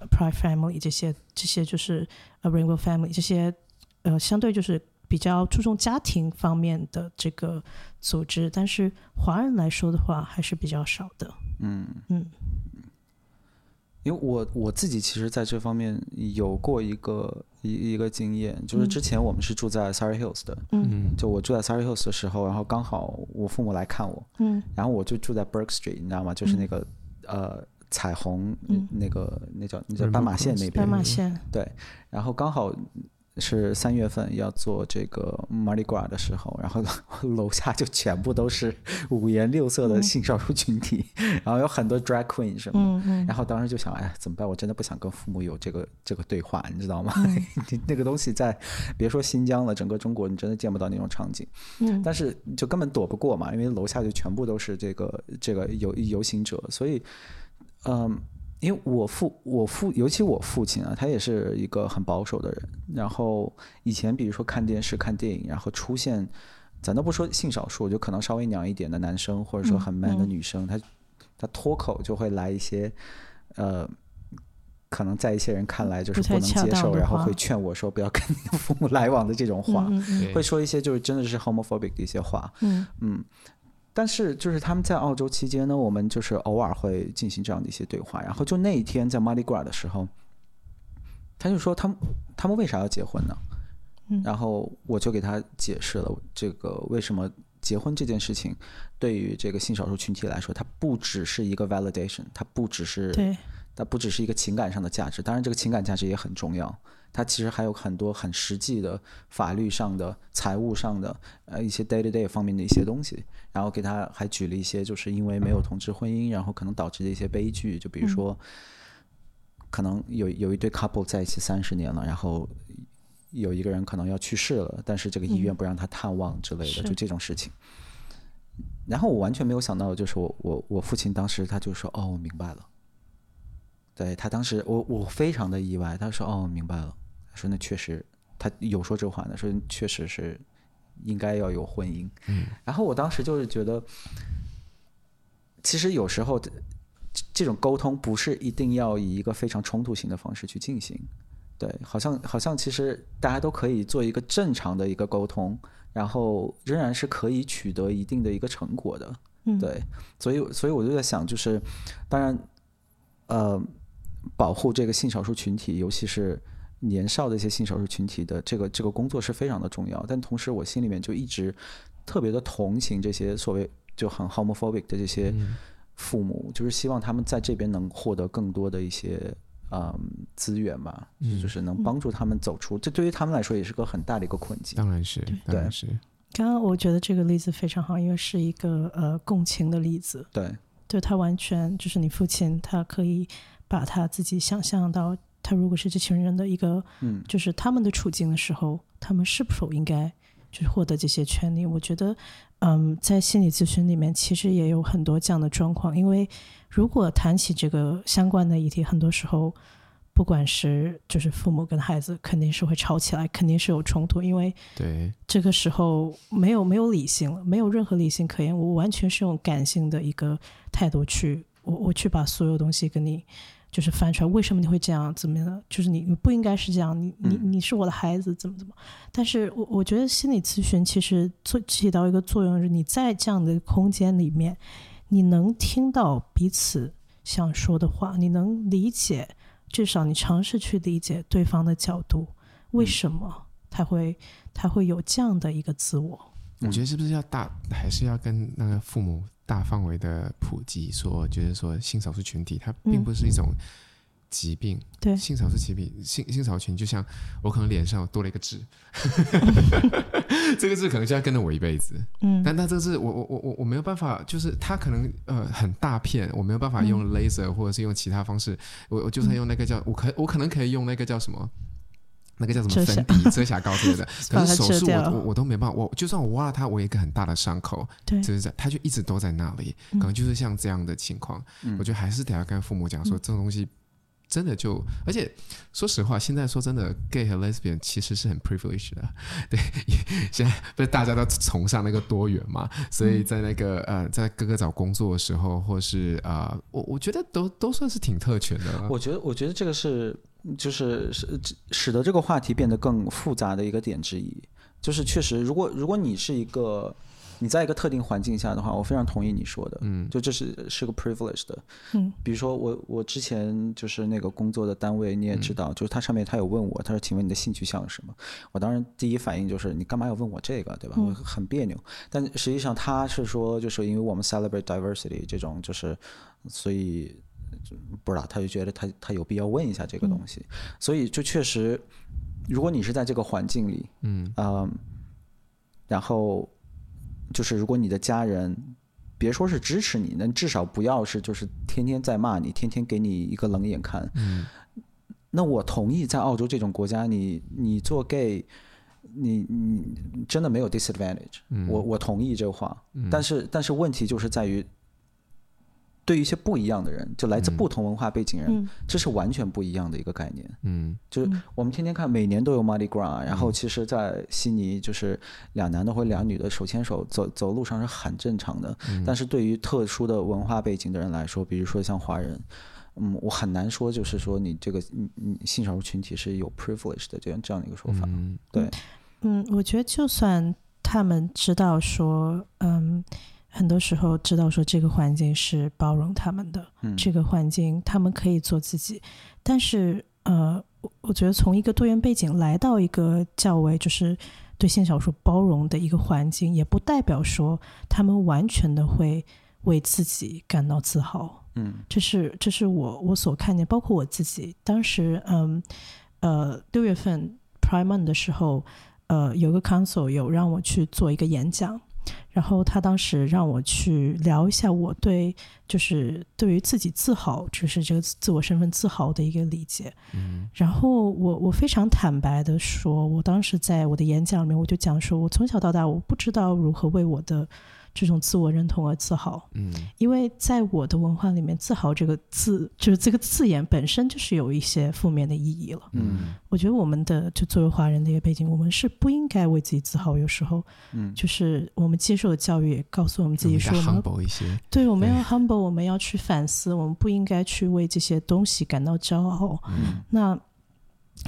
，Pride Family 这些这些就是 Rainbow Family 这些呃，相对就是比较注重家庭方面的这个组织，但是华人来说的话还是比较少的，嗯。嗯。因为我我自己其实在这方面有过一个一一个经验，就是之前我们是住在 Surry Hills 的，嗯，就我住在 Surry Hills 的时候，然后刚好我父母来看我，嗯，然后我就住在 Burke Street，你知道吗？就是那个、嗯、呃彩虹，嗯，那个那叫那叫斑马线那边，斑马线，对，然后刚好。是三月份要做这个 Mardi Gras 的时候，然后 楼下就全部都是五颜六色的性少数群体，嗯、然后有很多 drag queen 什么的，嗯嗯、然后当时就想，哎，怎么办？我真的不想跟父母有这个这个对话，你知道吗？嗯、那个东西在别说新疆了，整个中国你真的见不到那种场景。嗯、但是就根本躲不过嘛，因为楼下就全部都是这个这个游游行者，所以，嗯。因为我父我父尤其我父亲啊，他也是一个很保守的人。然后以前比如说看电视、看电影，然后出现，咱都不说性少数，就可能稍微娘一点的男生，或者说很 man 的女生，他他脱口就会来一些，呃，可能在一些人看来就是不能接受，然后会劝我说不要跟你的父母 来往的这种话，嗯嗯、会说一些就是真的是 homophobic 的一些话，嗯。嗯但是就是他们在澳洲期间呢，我们就是偶尔会进行这样的一些对话。然后就那一天在 Mardi Gras 的时候，他就说他们他们为啥要结婚呢？然后我就给他解释了这个为什么结婚这件事情对于这个性少数群体来说，它不只是一个 validation，它不只是对，它不只是一个情感上的价值。当然，这个情感价值也很重要。它其实还有很多很实际的法律上的、财务上的呃一些 day to day 方面的一些东西，然后给他还举了一些就是因为没有同志婚姻，然后可能导致的一些悲剧，就比如说，可能有有一对 couple 在一起三十年了，然后有一个人可能要去世了，但是这个医院不让他探望之类的，就这种事情。然后我完全没有想到，就是我我我父亲当时他就说：“哦，我明白了。”对，他当时我我非常的意外，他说：“哦，明白了。”说那确实，他有说这话的，说确实是应该要有婚姻。嗯，然后我当时就是觉得，其实有时候这种沟通不是一定要以一个非常冲突性的方式去进行。对，好像好像其实大家都可以做一个正常的一个沟通，然后仍然是可以取得一定的一个成果的。嗯，对，所以所以我就在想，就是当然，呃，保护这个性少数群体，尤其是。年少的一些性少数群体的这个这个工作是非常的重要，但同时我心里面就一直特别的同情这些所谓就很 homophobic 的这些父母，嗯、就是希望他们在这边能获得更多的一些嗯资源吧，嗯、就是能帮助他们走出，这对于他们来说也是个很大的一个困境。当然是，当然是。刚刚我觉得这个例子非常好，因为是一个呃共情的例子。对，对他完全就是你父亲，他可以把他自己想象到。他如果是这群人的一个，嗯，就是他们的处境的时候，他们是否应该就是获得这些权利？我觉得，嗯，在心理咨询里面其实也有很多这样的状况。因为如果谈起这个相关的议题，很多时候，不管是就是父母跟孩子，肯定是会吵起来，肯定是有冲突。因为对这个时候没有没有理性了，没有任何理性可言，我完全是用感性的一个态度去，我我去把所有东西跟你。就是翻出来，为什么你会这样？怎么样？就是你你不应该是这样，你你你是我的孩子，怎么怎么？但是我我觉得心理咨询其实做起到一个作用，是你在这样的空间里面，你能听到彼此想说的话，你能理解，至少你尝试去理解对方的角度，为什么他会他会有这样的一个自我？我觉得是不是要大，还是要跟那个父母？大范围的普及，说就是说性少数群体它并不是一种疾病，嗯、对性少数疾病，性性少数群，就像我可能脸上多了一个痣 这个痣可能就要跟着我一辈子，嗯，但但这个痣我我我我我没有办法，就是它可能呃很大片，我没有办法用 laser 或者是用其他方式，我我就算用那个叫我可我可能可以用那个叫什么。那个叫什么粉底 遮瑕膏之类的，可是手术我我我都没办法，我就算我挖了它，我有一个很大的伤口，对，就是在它就一直都在那里，可能就是像这样的情况，嗯、我觉得还是得要跟父母讲说，这种东西真的就，而且说实话，现在说真的，gay 和 lesbian 其实是很 privileged 的，对，现在不是大家都崇尚那个多元嘛，所以在那个呃，在哥哥找工作的时候，或是啊、呃，我我觉得都都算是挺特权的。我觉得，我觉得这个是。就是使使得这个话题变得更复杂的一个点之一，就是确实，如果如果你是一个你在一个特定环境下的话，我非常同意你说的，嗯，就这是是个 privilege 的，嗯，比如说我我之前就是那个工作的单位，你也知道，就是他上面他有问我，他说，请问你的性取向是什么？我当然第一反应就是你干嘛要问我这个，对吧？我很别扭，但实际上他是说，就是因为我们 celebrate diversity 这种，就是所以。不知道，他就觉得他他有必要问一下这个东西，嗯、所以就确实，如果你是在这个环境里，嗯、呃、然后就是如果你的家人别说是支持你，那至少不要是就是天天在骂你，天天给你一个冷眼看，嗯、那我同意在澳洲这种国家，你你做 gay。你你真的没有 disadvantage，嗯、我我同意这话，嗯、但是但是问题就是在于，对于一些不一样的人，就来自不同文化背景人，嗯、这是完全不一样的一个概念。嗯，就是我们天天看，每年都有 Mardi Gras，然后其实，在悉尼就是两男的或两女的手牵手走走路上是很正常的，嗯、但是对于特殊的文化背景的人来说，比如说像华人。嗯，我很难说，就是说你这个你你性少数群体是有 privilege 的这样这样的一个说法。嗯、对，嗯，我觉得就算他们知道说，嗯，很多时候知道说这个环境是包容他们的，嗯、这个环境他们可以做自己，但是呃，我我觉得从一个多元背景来到一个较为就是对性小说包容的一个环境，也不代表说他们完全的会为自己感到自豪。嗯，这是这是我我所看见，包括我自己。当时，嗯，呃，六月份 Prime Month 的时候，呃，有个 Council 有让我去做一个演讲，然后他当时让我去聊一下我对就是对于自己自豪，就是这个自我身份自豪的一个理解。嗯，然后我我非常坦白的说，我当时在我的演讲里面，我就讲说，我从小到大我不知道如何为我的。这种自我认同而自豪，嗯，因为在我的文化里面，“自豪”这个字，就是这个字眼本身就是有一些负面的意义了。嗯，我觉得我们的就作为华人的一个背景，我们是不应该为自己自豪。有时候，嗯，就是我们接受的教育也告诉我们自己说，我们 humble 一些，对，我们要 humble，我们要去反思，我们不应该去为这些东西感到骄傲。嗯，那。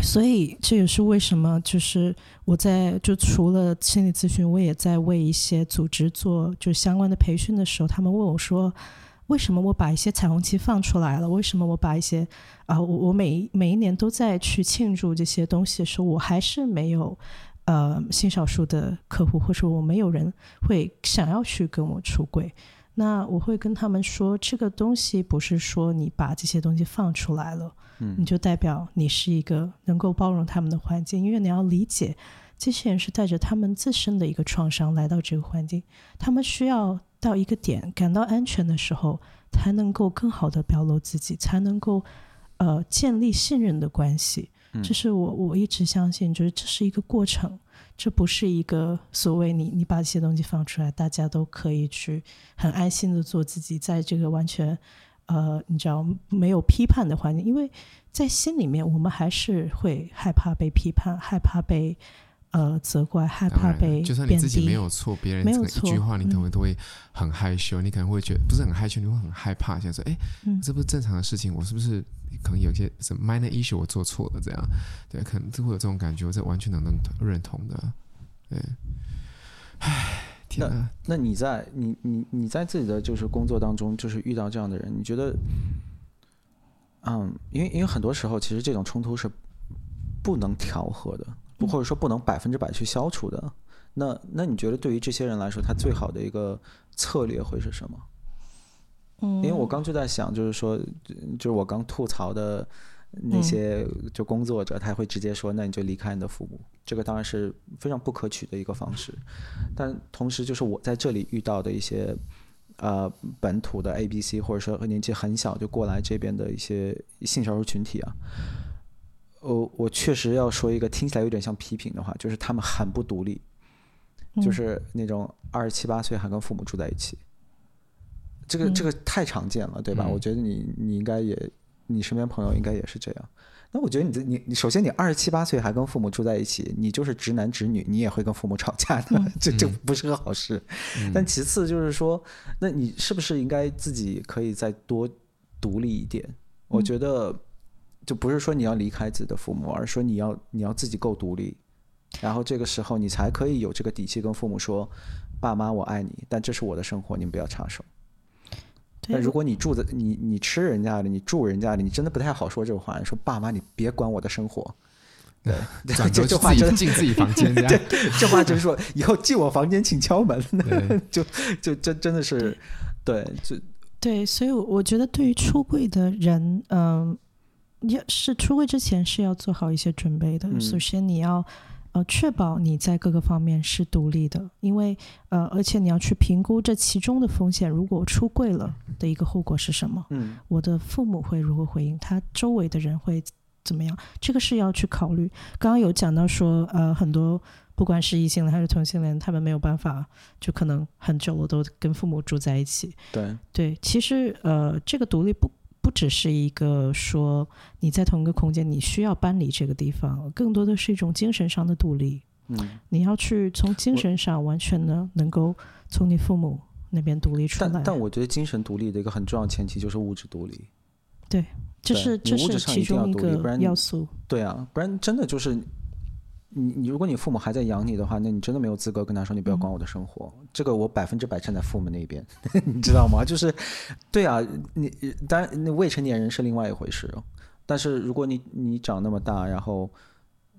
所以这也是为什么，就是我在就除了心理咨询，我也在为一些组织做就相关的培训的时候，他们问我说，为什么我把一些彩虹旗放出来了？为什么我把一些啊，我我每每一年都在去庆祝这些东西的时候，我还是没有呃性少数的客户，或者说我没有人会想要去跟我出柜？那我会跟他们说，这个东西不是说你把这些东西放出来了。你就代表你是一个能够包容他们的环境，因为你要理解，这些人是带着他们自身的一个创伤来到这个环境，他们需要到一个点感到安全的时候，才能够更好的表露自己，才能够呃建立信任的关系。这是我我一直相信，就是这是一个过程，这不是一个所谓你你把这些东西放出来，大家都可以去很安心的做自己，在这个完全。呃，你知道没有批判的环境，因为在心里面，我们还是会害怕被批判，害怕被呃责怪，害怕被就算你自己没有错，别人这个一句话，你可能都会很害羞，嗯、你可能会觉得不是很害羞，你会很害怕，想说，哎，这不是正常的事情，我是不是可能有些什么 minor issue 我做错了这样？对，可能就会有这种感觉，我这完全能能认同的，对，唉。那那你在你你你在自己的就是工作当中，就是遇到这样的人，你觉得，嗯，因为因为很多时候其实这种冲突是不能调和的，不或者说不能百分之百去消除的。那那你觉得对于这些人来说，他最好的一个策略会是什么？嗯，因为我刚就在想，就是说，就是我刚吐槽的。那些就工作者，他会直接说：“那你就离开你的父母。”这个当然是非常不可取的一个方式。但同时，就是我在这里遇到的一些呃本土的 ABC，或者说年纪很小就过来这边的一些性少数群体啊，我我确实要说一个听起来有点像批评的话，就是他们很不独立，就是那种二十七八岁还跟父母住在一起。这个这个太常见了，对吧？我觉得你你应该也。你身边朋友应该也是这样，那我觉得你的你你首先你二十七八岁还跟父母住在一起，你就是直男直女，你也会跟父母吵架的，这这不是个好事。嗯、但其次就是说，那你是不是应该自己可以再多独立一点？我觉得就不是说你要离开自己的父母，而是说你要你要自己够独立，然后这个时候你才可以有这个底气跟父母说：“爸妈，我爱你，但这是我的生活，你们不要插手。”但如果你住在你你吃人家的，你住人家的，你真的不太好说这个话。说爸妈，你别管我的生活。对，转头这话真进自己房间。对，这话就是说以后进我房间请敲门。就就真真的是，对，就对，所以我觉得对于出柜的人，嗯、呃，要是出柜之前是要做好一些准备的。嗯、首先你要呃确保你在各个方面是独立的，因为呃，而且你要去评估这其中的风险。如果出柜了的一个后果是什么？嗯，我的父母会如何回应？他周围的人会怎么样？这个是要去考虑。刚刚有讲到说，呃，很多。不管是异性恋还是同性恋，他们没有办法，就可能很久了都跟父母住在一起。对对，其实呃，这个独立不不只是一个说你在同一个空间，你需要搬离这个地方，更多的是一种精神上的独立。嗯，你要去从精神上完全的能够从你父母那边独立出来。但但我觉得精神独立的一个很重要前提就是物质独立。对，这是这是其中一个要素。对啊，不然真的就是。你你，如果你父母还在养你的话，那你真的没有资格跟他说你不要管我的生活。嗯、这个我百分之百站在父母那边，你知道吗？就是，对啊，你当然那未成年人是另外一回事。但是如果你你长那么大，然后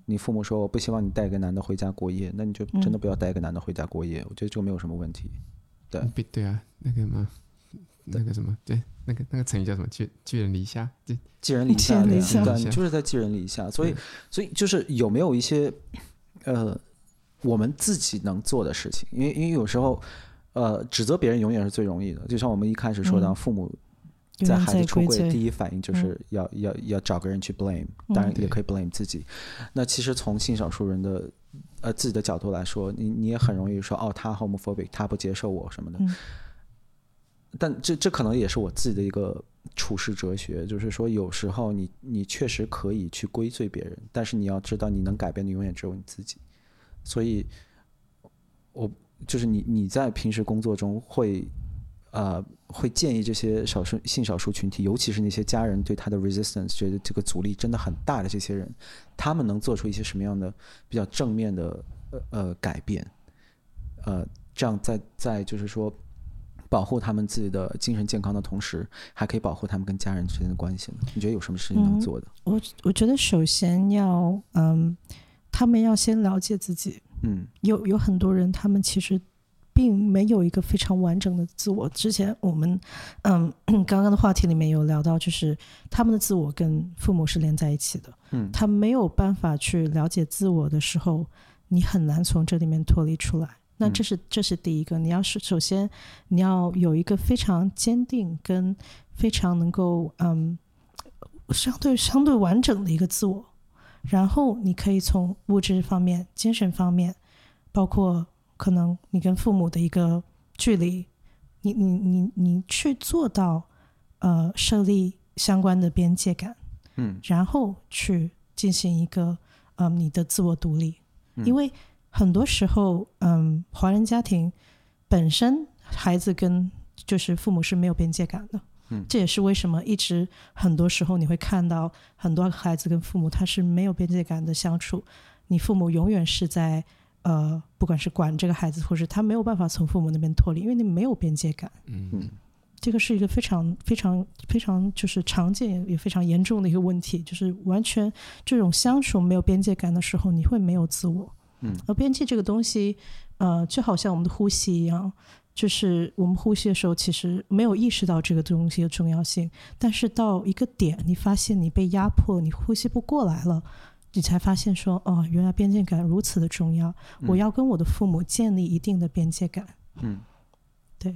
你父母说我不希望你带一个男的回家过夜，那你就真的不要带一个男的回家过夜。嗯、我觉得这个没有什么问题。对，对啊，那个嘛。那个什么，对，那个那个成语叫什么？寄寄人篱下，对，寄人篱下，对，你就是在寄人篱下。所以，所以就是有没有一些呃，我们自己能做的事情？因为因为有时候，呃，指责别人永远是最容易的。就像我们一开始说到，父母在孩子出柜，第一反应就是要、嗯、要要，要找个人去 blame，当然也可以 blame 自己。嗯、那其实从性少数人的呃自己的角度来说，你你也很容易说，哦，他 homophobic，他不接受我什么的。嗯但这这可能也是我自己的一个处事哲学，就是说有时候你你确实可以去归罪别人，但是你要知道你能改变的永远只有你自己。所以，我就是你你在平时工作中会呃会建议这些少数性少数群体，尤其是那些家人对他的 resistance 觉得这个阻力真的很大的这些人，他们能做出一些什么样的比较正面的呃呃改变？呃，这样在在就是说。保护他们自己的精神健康的同时，还可以保护他们跟家人之间的关系呢？你觉得有什么事情能做的？嗯、我我觉得首先要，嗯，他们要先了解自己。嗯，有有很多人，他们其实并没有一个非常完整的自我。之前我们，嗯，刚刚的话题里面有聊到，就是他们的自我跟父母是连在一起的。嗯，他没有办法去了解自我的时候，你很难从这里面脱离出来。那这是这是第一个，你要是首先你要有一个非常坚定跟非常能够嗯相对相对完整的一个自我，然后你可以从物质方面、精神方面，包括可能你跟父母的一个距离，你你你你去做到呃设立相关的边界感，嗯，然后去进行一个呃你的自我独立，因为。很多时候，嗯，华人家庭本身孩子跟就是父母是没有边界感的，嗯，这也是为什么一直很多时候你会看到很多孩子跟父母他是没有边界感的相处，你父母永远是在呃，不管是管这个孩子，或是他没有办法从父母那边脱离，因为你没有边界感，嗯。嗯，这个是一个非常非常非常就是常见也非常严重的一个问题，就是完全这种相处没有边界感的时候，你会没有自我。嗯，而边界这个东西，呃，就好像我们的呼吸一样，就是我们呼吸的时候，其实没有意识到这个东西的重要性。但是到一个点，你发现你被压迫，你呼吸不过来了，你才发现说，哦，原来边界感如此的重要。我要跟我的父母建立一定的边界感。嗯，对，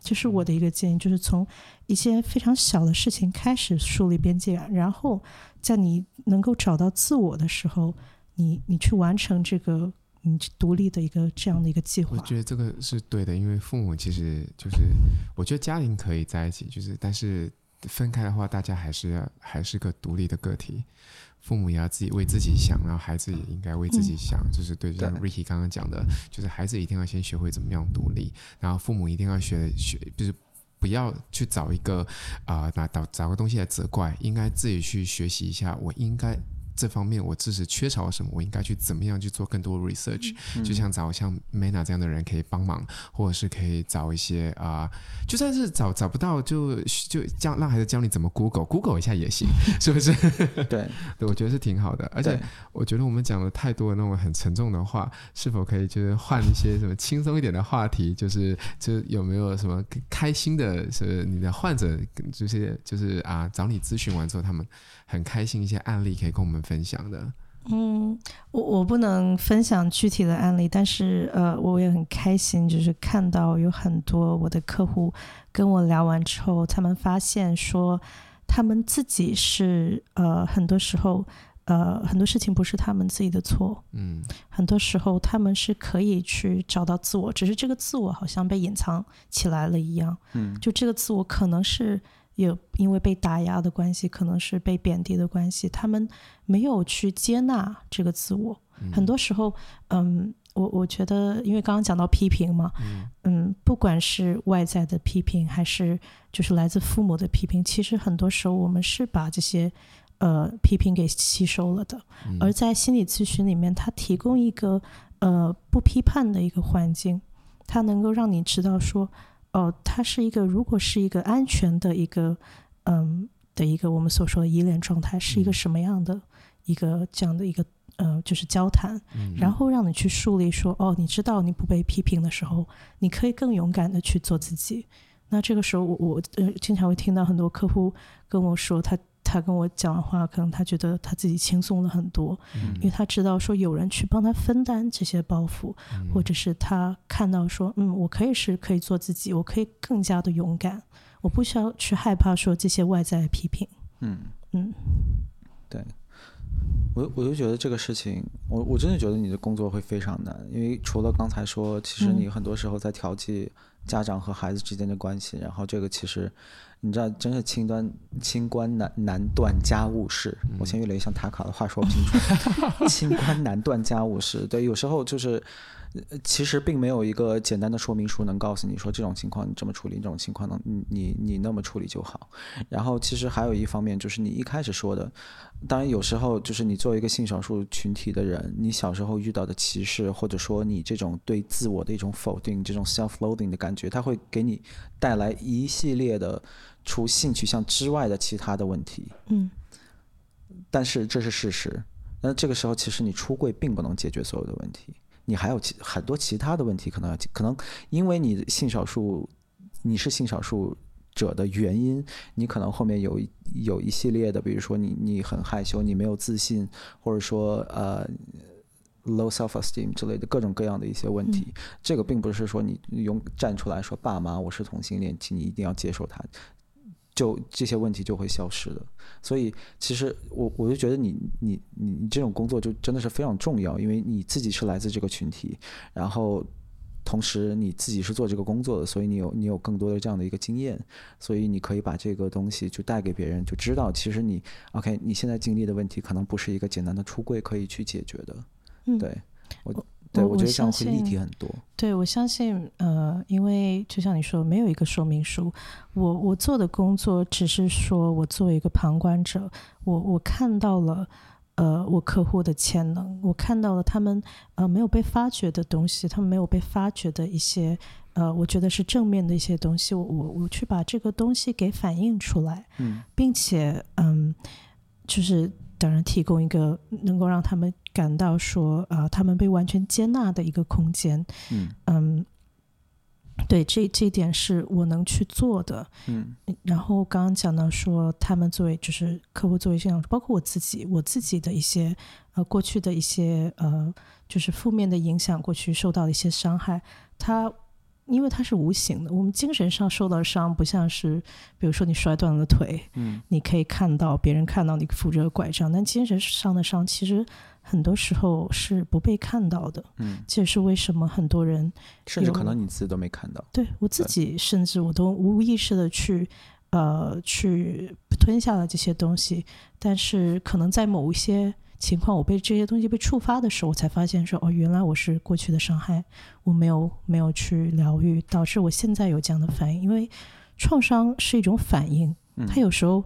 这、就是我的一个建议，就是从一些非常小的事情开始树立边界感，然后在你能够找到自我的时候。你你去完成这个你独立的一个这样的一个计划，我觉得这个是对的，因为父母其实就是，我觉得家庭可以在一起，就是但是分开的话，大家还是要还是个独立的个体，父母也要自己为自己想，然后孩子也应该为自己想，嗯、就是对，像 Ricky 刚刚讲的，就是孩子一定要先学会怎么样独立，然后父母一定要学学，就是不要去找一个啊，拿、呃、找找个东西来责怪，应该自己去学习一下，我应该。这方面我知识缺少了什么，我应该去怎么样去做更多 research，、嗯、就像找像 Mena 这样的人可以帮忙，或者是可以找一些啊、呃，就算是找找不到就就教让孩子教你怎么 Google，Google 一下也行，是不是？对，对，我觉得是挺好的。而且我觉得我们讲了太多的那种很沉重的话，是否可以就是换一些什么轻松一点的话题？就是就有没有什么开心的，是你的患者这些就是啊找你咨询完之后，他们很开心一些案例可以跟我们分享的。嗯，我我不能分享具体的案例，但是呃，我也很开心，就是看到有很多我的客户跟我聊完之后，他们发现说，他们自己是呃，很多时候呃，很多事情不是他们自己的错，嗯，很多时候他们是可以去找到自我，只是这个自我好像被隐藏起来了一样，嗯，就这个自我可能是。有因为被打压的关系，可能是被贬低的关系，他们没有去接纳这个自我。嗯、很多时候，嗯，我我觉得，因为刚刚讲到批评嘛，嗯，嗯，不管是外在的批评，还是就是来自父母的批评，其实很多时候我们是把这些呃批评给吸收了的。嗯、而在心理咨询里面，它提供一个呃不批判的一个环境，它能够让你知道说。哦，它是一个，如果是一个安全的一个，嗯，的一个我们所说的依恋状态，是一个什么样的一个这样的一个，呃，就是交谈，嗯、然后让你去树立说，哦，你知道你不被批评的时候，你可以更勇敢的去做自己。那这个时候我，我我呃经常会听到很多客户跟我说他。他跟我讲的话，可能他觉得他自己轻松了很多，嗯、因为他知道说有人去帮他分担这些包袱，嗯、或者是他看到说，嗯，我可以是可以做自己，我可以更加的勇敢，我不需要去害怕说这些外在的批评。嗯。嗯，对，我我就觉得这个事情，我我真的觉得你的工作会非常难，因为除了刚才说，其实你很多时候在调剂家长和孩子之间的关系，嗯、然后这个其实。你知道，真是清端清官难难断家务事。嗯、我先用了一像塔卡的话说不清楚，清官难断家务事。对，有时候就是。其实并没有一个简单的说明书能告诉你说，这种情况你这么处理，这种情况能你你你那么处理就好。然后其实还有一方面就是你一开始说的，当然有时候就是你作为一个性少数群体的人，你小时候遇到的歧视，或者说你这种对自我的一种否定，这种 self-loathing 的感觉，它会给你带来一系列的除性取向之外的其他的问题。嗯，但是这是事实。那这个时候其实你出柜并不能解决所有的问题。你还有其很多其他的问题，可能要可能因为你性少数，你是性少数者的原因，你可能后面有有一系列的，比如说你你很害羞，你没有自信，或者说呃 low self esteem 之类的各种各样的一些问题。嗯、这个并不是说你用站出来说爸妈我是同性恋，请你一定要接受他。就这些问题就会消失的，所以其实我我就觉得你你你你这种工作就真的是非常重要，因为你自己是来自这个群体，然后同时你自己是做这个工作的，所以你有你有更多的这样的一个经验，所以你可以把这个东西就带给别人，就知道其实你 OK 你现在经历的问题可能不是一个简单的出柜可以去解决的，嗯、对我。对，我觉得这样会立体很多。对，我相信，呃，因为就像你说，没有一个说明书。我我做的工作只是说，我作为一个旁观者，我我看到了，呃，我客户的潜能，我看到了他们呃没有被发掘的东西，他们没有被发掘的一些，呃，我觉得是正面的一些东西，我我我去把这个东西给反映出来，嗯，并且，嗯，就是。当然，提供一个能够让他们感到说，啊、呃，他们被完全接纳的一个空间。嗯嗯，对，这这一点是我能去做的。嗯，然后刚刚讲到说，他们作为就是客户作为这样，包括我自己，我自己的一些呃过去的一些呃就是负面的影响，过去受到的一些伤害，他。因为它是无形的，我们精神上受到的伤不像是，比如说你摔断了腿，嗯，你可以看到别人看到你扶着拐杖，但精神上的伤其实很多时候是不被看到的，嗯，这也是为什么很多人甚至可能你自己都没看到，对我自己甚至我都无意识的去呃去吞下了这些东西，但是可能在某一些。情况，我被这些东西被触发的时候，我才发现说，哦，原来我是过去的伤害，我没有没有去疗愈，导致我现在有这样的反应。因为创伤是一种反应，它有时候，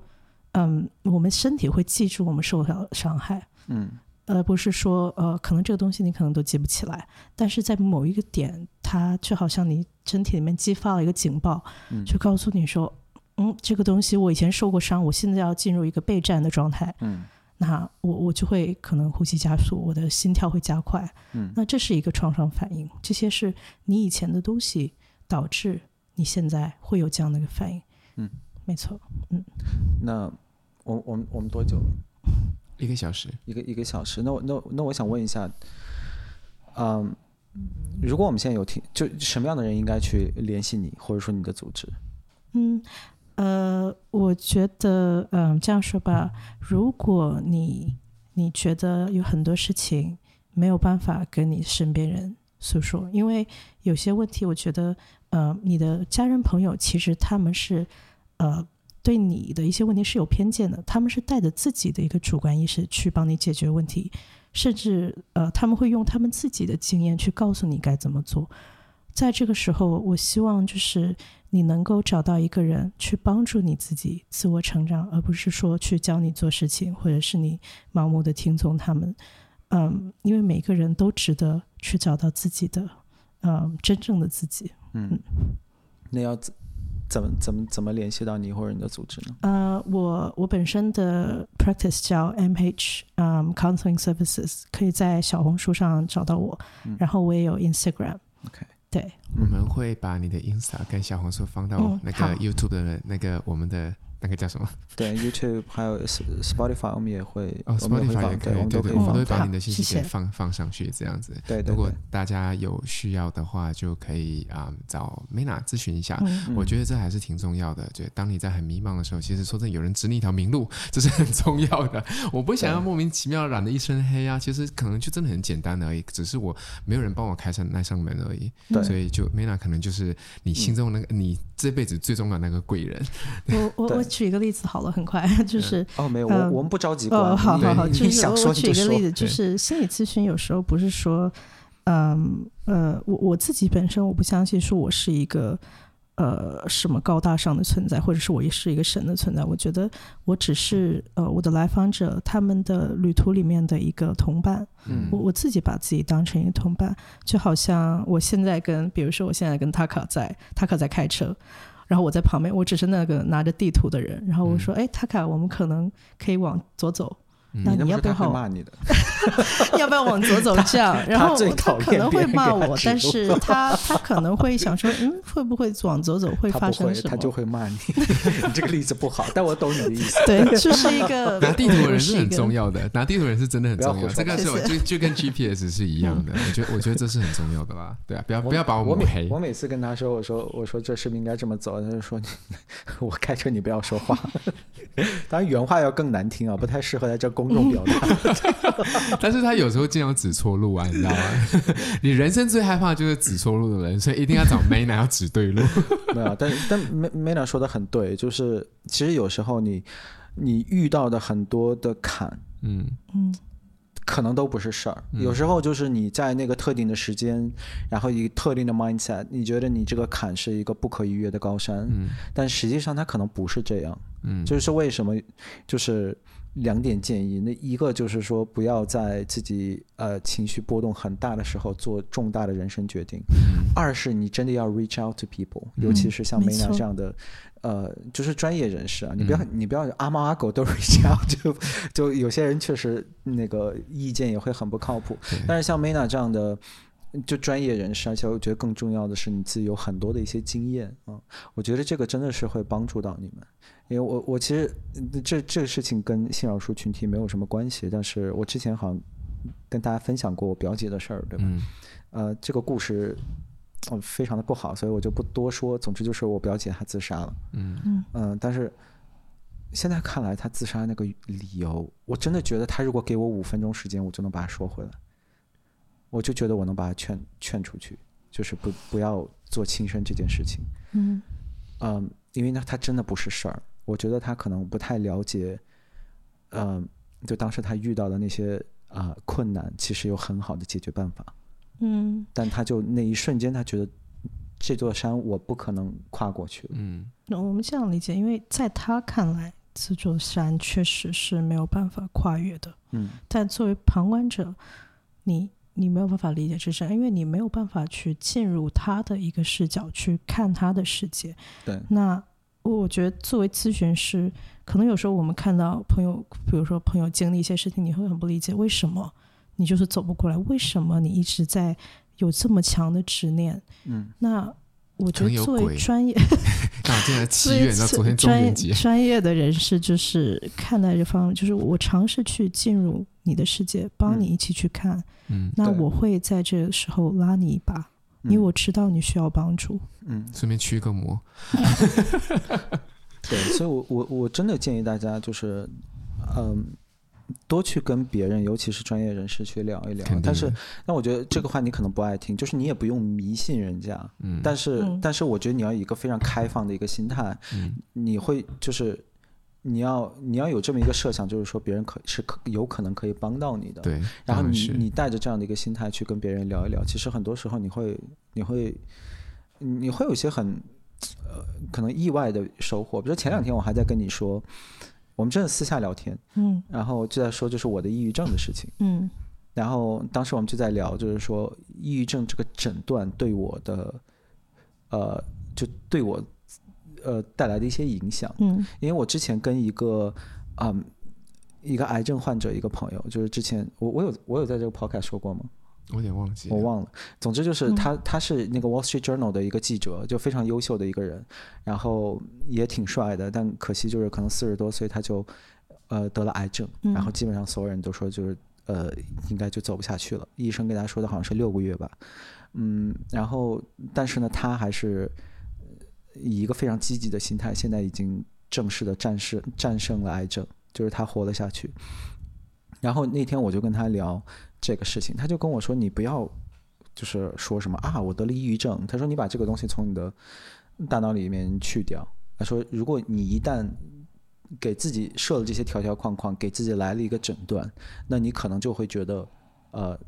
嗯，我们身体会记住我们受到的伤害，嗯，而不是说呃，可能这个东西你可能都记不起来，但是在某一个点，它却好像你身体里面激发了一个警报，嗯，就告诉你说，嗯，这个东西我以前受过伤，我现在要进入一个备战的状态，嗯，那我我就会可能呼吸加速，我的心跳会加快，嗯，那这是一个创伤反应，这些是你以前的东西导致你现在会有这样的一个反应，嗯，没错，嗯，那我我们我们多久？一个小时，一个一个小时。那我那那我想问一下，嗯，如果我们现在有听，就什么样的人应该去联系你，或者说你的组织？嗯，呃，我觉得，嗯，这样说吧，如果你你觉得有很多事情没有办法跟你身边人诉说，因为有些问题，我觉得，呃，你的家人朋友其实他们是，呃。对你的一些问题是有偏见的，他们是带着自己的一个主观意识去帮你解决问题，甚至呃，他们会用他们自己的经验去告诉你该怎么做。在这个时候，我希望就是你能够找到一个人去帮助你自己自我成长，而不是说去教你做事情，或者是你盲目的听从他们。嗯，因为每个人都值得去找到自己的，嗯，真正的自己。嗯，那要怎？么怎么怎么联系到你或者你的组织呢？呃，我我本身的 practice 叫 MH，嗯、um,，Counseling Services，可以在小红书上找到我，嗯、然后我也有 Instagram。OK，对，我们会把你的 Insta 跟小红书放到那个 YouTube 的那个我们的。那个叫什么？对，YouTube 还有 Spotify，我们也会哦，Spotify 也可以，对对，我们都会把你的信息给放放上去，这样子。对，对，对，如果大家有需要的话，就可以啊、嗯、找 Mena 咨询一下。嗯、我觉得这还是挺重要的。就当你在很迷茫的时候，其实说真的，有人指你一条明路，这是很重要的。我不想要莫名其妙染的一身黑啊，其实可能就真的很简单而已，只是我没有人帮我开上那扇门而已。对，所以就 Mena 可能就是你心中那个、嗯、你这辈子最重要的那个贵人。我我我举一个例子好了。很快，就是哦，没有，我、嗯、我们不着急。哦，好好好，就是想我举一个例子，就就是心理咨询有时候不是说，嗯呃，我我自己本身我不相信说我是一个呃什么高大上的存在，或者是我也是一个神的存在。我觉得我只是呃我的来访者他们的旅途里面的一个同伴。嗯，我我自己把自己当成一个同伴，就好像我现在跟，比如说我现在跟 Taka 在，Taka 在开车。然后我在旁边，我只是那个拿着地图的人。然后我说：“哎、嗯，塔卡，我们可能可以往左走。嗯、那你要不要？”骂你的，要不要往左走？这样，然后他可能会骂我，但是他他可能会想说：“嗯，会不会往左走会发生什么？”他，他就会骂你。你这个例子不好，但我懂你的意思。对，就是一个 拿地图的人是很重要的，拿地图的人是真的很重要。这个是就就跟 GPS 是一样的。我觉得我觉得这是很重要的吧？对啊，不要不要把我抹黑。我每次跟他说：“我说我说这是不是应该这么走？”他就说：“我开车，你不要说话。”当然原话要更难听啊，不太适合在这公众表达。但是他有时候经常指错路啊，你知道吗？你人生最害怕就是指错路的人，所以一定要找 Mena 要指对路。没有，但但 Mena 说的很对，就是其实有时候你你遇到的很多的坎，嗯嗯，可能都不是事儿。嗯、有时候就是你在那个特定的时间，然后一个特定的 mindset，你觉得你这个坎是一个不可逾越的高山，嗯，但实际上它可能不是这样，嗯，就是为什么就是。两点建议，那一个就是说，不要在自己呃情绪波动很大的时候做重大的人生决定。嗯、二是你真的要 reach out to people，、嗯、尤其是像 Mena 这样的，呃，就是专业人士啊，你不要、嗯、你不要阿猫阿狗都 reach out，就就有些人确实那个意见也会很不靠谱。但是像 Mena 这样的。就专业人士，而且我觉得更重要的是你自己有很多的一些经验啊，我觉得这个真的是会帮助到你们。因为我我其实这这个事情跟性少数群体没有什么关系，但是我之前好像跟大家分享过我表姐的事儿，对吧？嗯。呃，这个故事非常的不好，所以我就不多说。总之就是我表姐她自杀了。嗯嗯。嗯，但是现在看来，她自杀那个理由，我真的觉得她如果给我五分钟时间，我就能把她说回来。我就觉得我能把她劝劝出去，就是不不要做轻生这件事情。嗯嗯，因为呢，她真的不是事儿。我觉得他可能不太了解，嗯，就当时他遇到的那些啊、呃、困难，其实有很好的解决办法。嗯，但他就那一瞬间，他觉得这座山我不可能跨过去。嗯，那我们这样理解，因为在他看来，这座山确实是没有办法跨越的。嗯，但作为旁观者，你你没有办法理解这山，因为你没有办法去进入他的一个视角去看他的世界。对，那我觉得作为咨询师，可能有时候我们看到朋友，比如说朋友经历一些事情，你会很不理解为什么你就是走不过来，为什么你一直在有这么强的执念？嗯，那。我觉得作为专业，那今天七月，那昨天专业专业的人士就是看待这方面，就是我尝试去进入你的世界，帮你一起去看。嗯，那我会在这个时候拉你一把，因为我知道你需要帮助。嗯，顺便驱个魔。对，所以我我我真的建议大家就是，嗯。多去跟别人，尤其是专业人士去聊一聊。但是，那我觉得这个话你可能不爱听，就是你也不用迷信人家。嗯。但是，但是我觉得你要以一个非常开放的一个心态。嗯。你会就是，你要你要有这么一个设想，就是说别人可是可有可能可以帮到你的。对。然后你你带着这样的一个心态去跟别人聊一聊，其实很多时候你会你会你会有些很呃可能意外的收获。比如前两天我还在跟你说。我们真的私下聊天，嗯，然后就在说就是我的抑郁症的事情，嗯，然后当时我们就在聊，就是说抑郁症这个诊断对我的，呃，就对我，呃带来的一些影响，嗯，因为我之前跟一个，嗯，一个癌症患者一个朋友，就是之前我我有我有在这个 podcast 说过吗？我有点忘记，我忘了。总之就是他，他是那个 Wall Street Journal 的一个记者，就非常优秀的一个人，然后也挺帅的，但可惜就是可能四十多岁他就，呃，得了癌症，然后基本上所有人都说就是，呃，应该就走不下去了。医生跟他说的好像是六个月吧，嗯，然后但是呢，他还是以一个非常积极的心态，现在已经正式的战胜战胜了癌症，就是他活了下去。然后那天我就跟他聊。这个事情，他就跟我说：“你不要，就是说什么啊，我得了抑郁症。”他说：“你把这个东西从你的大脑里面去掉。”他说：“如果你一旦给自己设了这些条条框框，给自己来了一个诊断，那你可能就会觉得，呃。”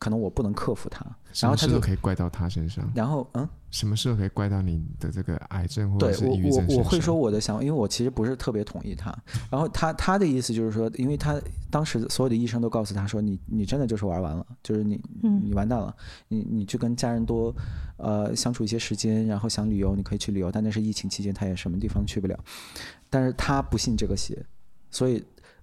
可能我不能克服它，然后他就可以怪到他身上。然后嗯，什么时候可以怪到你的这个癌症或者是抑郁症身上？对，我我我会说我的想法，因为我其实不是特别同意他。然后他他的意思就是说，因为他当时所有的医生都告诉他说，你你真的就是玩完了，就是你你完蛋了，你你去跟家人多呃相处一些时间，然后想旅游你可以去旅游，但那是疫情期间，他也什么地方去不了。但是他不信这个邪，所以。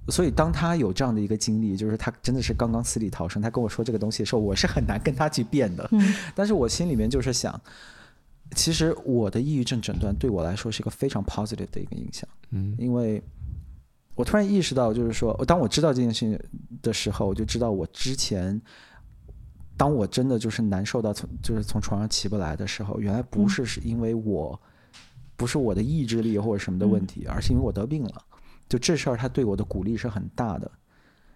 所以，当他有这样的一个经历，就是他真的是刚刚死里逃生，他跟我说这个东西的时候，我是很难跟他去辩的。嗯。但是我心里面就是想，其实我的抑郁症诊断对我来说是一个非常 positive 的一个影响。嗯。因为我突然意识到，就是说，当我知道这件事情的时候，我就知道我之前，当我真的就是难受到从就是从床上起不来的时候，原来不是是因为我，不是我的意志力或者什么的问题，而是因为我得病了。就这事儿，他对我的鼓励是很大的。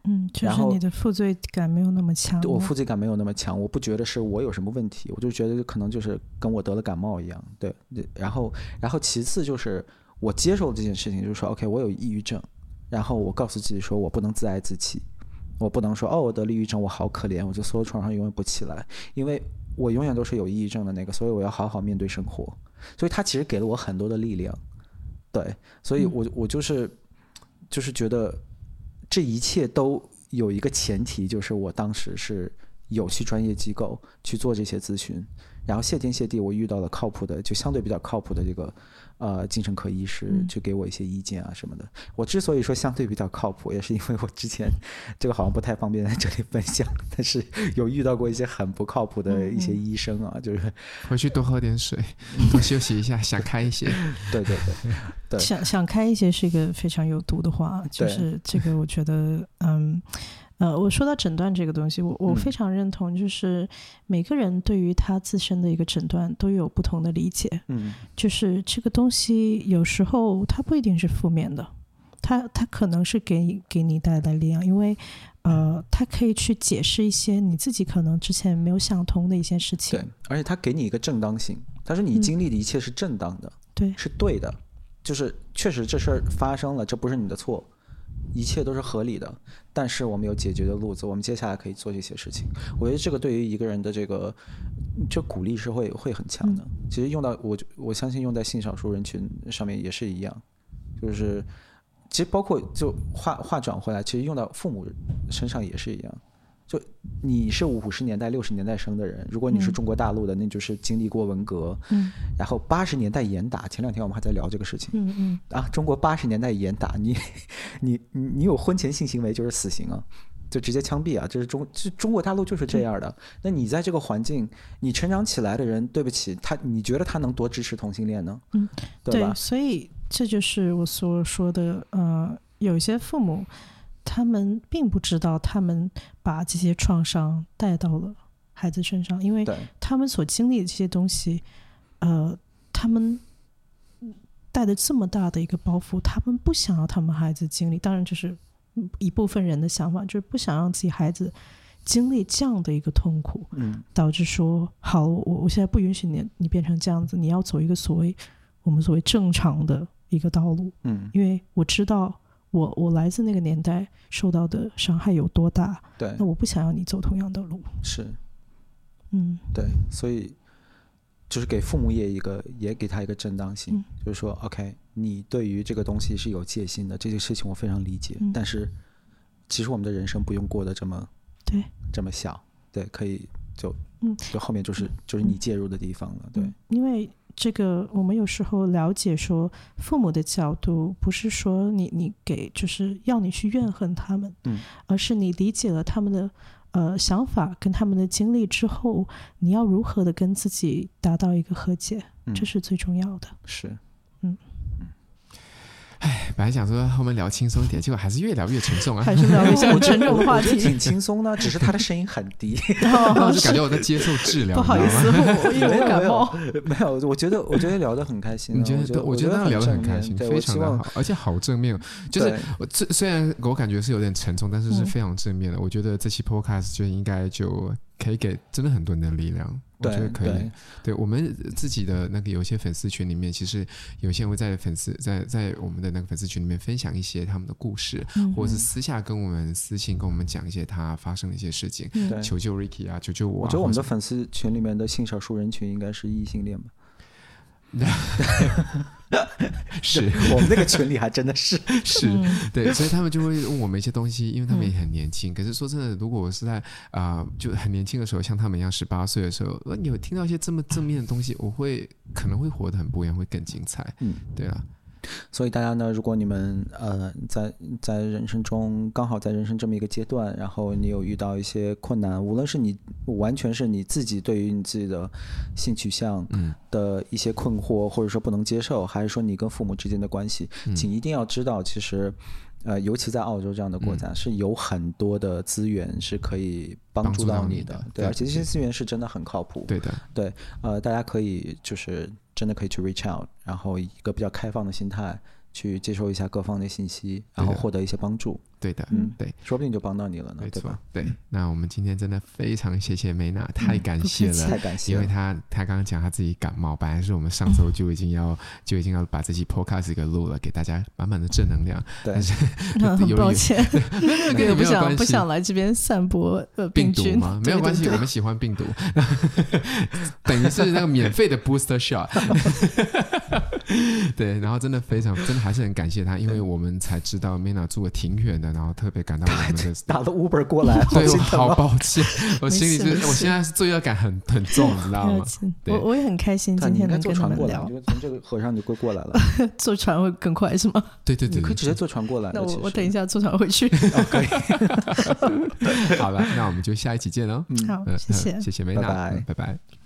嗯，就是你的负罪感没有那么强。我负罪感没有那么强，我不觉得是我有什么问题，我就觉得可能就是跟我得了感冒一样。对，然后，然后其次就是我接受了这件事情，就是说，OK，我有抑郁症，然后我告诉自己说我不能自哀自弃，我不能说哦，我得了抑郁症，我好可怜，我就缩床上永远不起来，因为我永远都是有抑郁症的那个，所以我要好好面对生活。所以他其实给了我很多的力量。对，所以我我就是。就是觉得这一切都有一个前提，就是我当时是有去专业机构去做这些咨询，然后谢天谢地，我遇到了靠谱的，就相对比较靠谱的这个呃精神科医师，去给我一些意见啊什么的。我之所以说相对比较靠谱，也是因为我之前这个好像不太方便在这里分享，但是有遇到过一些很不靠谱的一些医生啊，就是回去多喝点水，多休息一下，想开一些。对 对对，对，想想开一些是一个非常有毒的话，就是这个我觉得嗯。呃，我说到诊断这个东西，我我非常认同，就是每个人对于他自身的一个诊断都有不同的理解。嗯，就是这个东西有时候它不一定是负面的，它它可能是给你给你带来力量，因为呃，它可以去解释一些你自己可能之前没有想通的一些事情。对，而且它给你一个正当性，他说你经历的一切是正当的，对、嗯，是对的，就是确实这事儿发生了，这不是你的错。一切都是合理的，但是我们有解决的路子，我们接下来可以做这些事情。我觉得这个对于一个人的这个这鼓励是会会很强的。其实用到我我相信用在性少数人群上面也是一样。就是其实包括就话话转回来，其实用到父母身上也是一样。就你是五十年代、六十年代生的人，如果你是中国大陆的，嗯、那就是经历过文革。嗯。然后八十年代严打，前两天我们还在聊这个事情。嗯嗯。啊，中国八十年代严打，你你你你有婚前性行为就是死刑啊，就直接枪毙啊！这是中这中国大陆就是这样的。嗯、那你在这个环境，你成长起来的人，对不起他，你觉得他能多支持同性恋呢？嗯，对吧？对，所以这就是我所说的，呃，有一些父母。他们并不知道，他们把这些创伤带到了孩子身上，因为他们所经历的这些东西，呃，他们带着这么大的一个包袱，他们不想要他们孩子经历。当然，就是一部分人的想法，就是不想让自己孩子经历这样的一个痛苦，嗯，导致说，好，我我现在不允许你，你变成这样子，你要走一个所谓我们所谓正常的一个道路，嗯，因为我知道。我我来自那个年代，受到的伤害有多大？对，那我不想要你走同样的路。是，嗯，对，所以就是给父母也一个，也给他一个正当性，嗯、就是说，OK，你对于这个东西是有戒心的，这件事情我非常理解。嗯、但是，其实我们的人生不用过得这么对，这么小，对，可以就嗯，就后面就是就是你介入的地方了，对，嗯、因为。这个我们有时候了解说，父母的角度不是说你你给就是要你去怨恨他们，嗯，而是你理解了他们的呃想法跟他们的经历之后，你要如何的跟自己达到一个和解，嗯，这是最重要的。是，嗯。哎，本来想说后面聊轻松一点，结果还是越聊越沉重啊！还是聊一下 沉重的话题，挺轻松的，只是他的声音很低，然后我就感觉我在接受治疗。不好意思，我 因为感冒。没有，我觉得我觉得聊得很开心。你觉得？我觉得聊得很开心，非常的好，而且好正面。就是我这虽然我感觉是有点沉重，但是是非常正面的。我觉得这期 podcast 就应该就可以给真的很多人的力量。我觉得可以，对，对我们自己的那个有些粉丝群里面，其实有些人会在粉丝在在我们的那个粉丝群里面分享一些他们的故事，嗯、或者是私下跟我们私信跟我们讲一些他发生的一些事情，嗯、求救 Ricky 啊，求救我、啊。我觉得我们的粉丝群里面的性少数人群应该是异性恋吧。是 我们那个群里还真的是 是对，所以他们就会问我们一些东西，因为他们也很年轻。可是说真的，如果我是在啊、呃、就很年轻的时候，像他们一样十八岁的时候，你有听到一些这么正面的东西，我会可能会活得很不一样，会更精彩。嗯，对啊。所以大家呢，如果你们呃在在人生中刚好在人生这么一个阶段，然后你有遇到一些困难，无论是你完全是你自己对于你自己的性取向的一些困惑，或者说不能接受，还是说你跟父母之间的关系，请一定要知道，其实呃，尤其在澳洲这样的国家，是有很多的资源是可以帮助到你的，对，而且这些资源是真的很靠谱。对的，对，呃，大家可以就是。真的可以去 reach out，然后以一个比较开放的心态去接收一下各方的信息，然后获得一些帮助。对的，嗯，对，说不定就帮到你了呢，没错，对吧？对，那我们今天真的非常谢谢梅娜，太感谢了，太感谢，因为她她刚刚讲她自己感冒，本来是我们上周就已经要就已经要把这期 podcast 给录了，给大家满满的正能量。对，但是 很抱歉，没有不想不想来这边散播呃病毒。吗？没有关系，我们喜欢病毒，等于是那个免费的 booster shot。对，然后真的非常真的还是很感谢他，因为我们才知道 Mena 住的挺远的。然后特别感到我们的 打了 Uber 过来，对，我好抱歉，我心里是，我现在是罪恶感很很重，你知道吗？我我也很开心今天能跟他们聊。从这个河上就会过来了，坐船会更快是吗？对对对，你可以直接坐船过来。那我我等一下坐船回去。可以。好了，那我们就下一期见喽。好，谢谢，谢谢梅娜，拜拜，拜拜。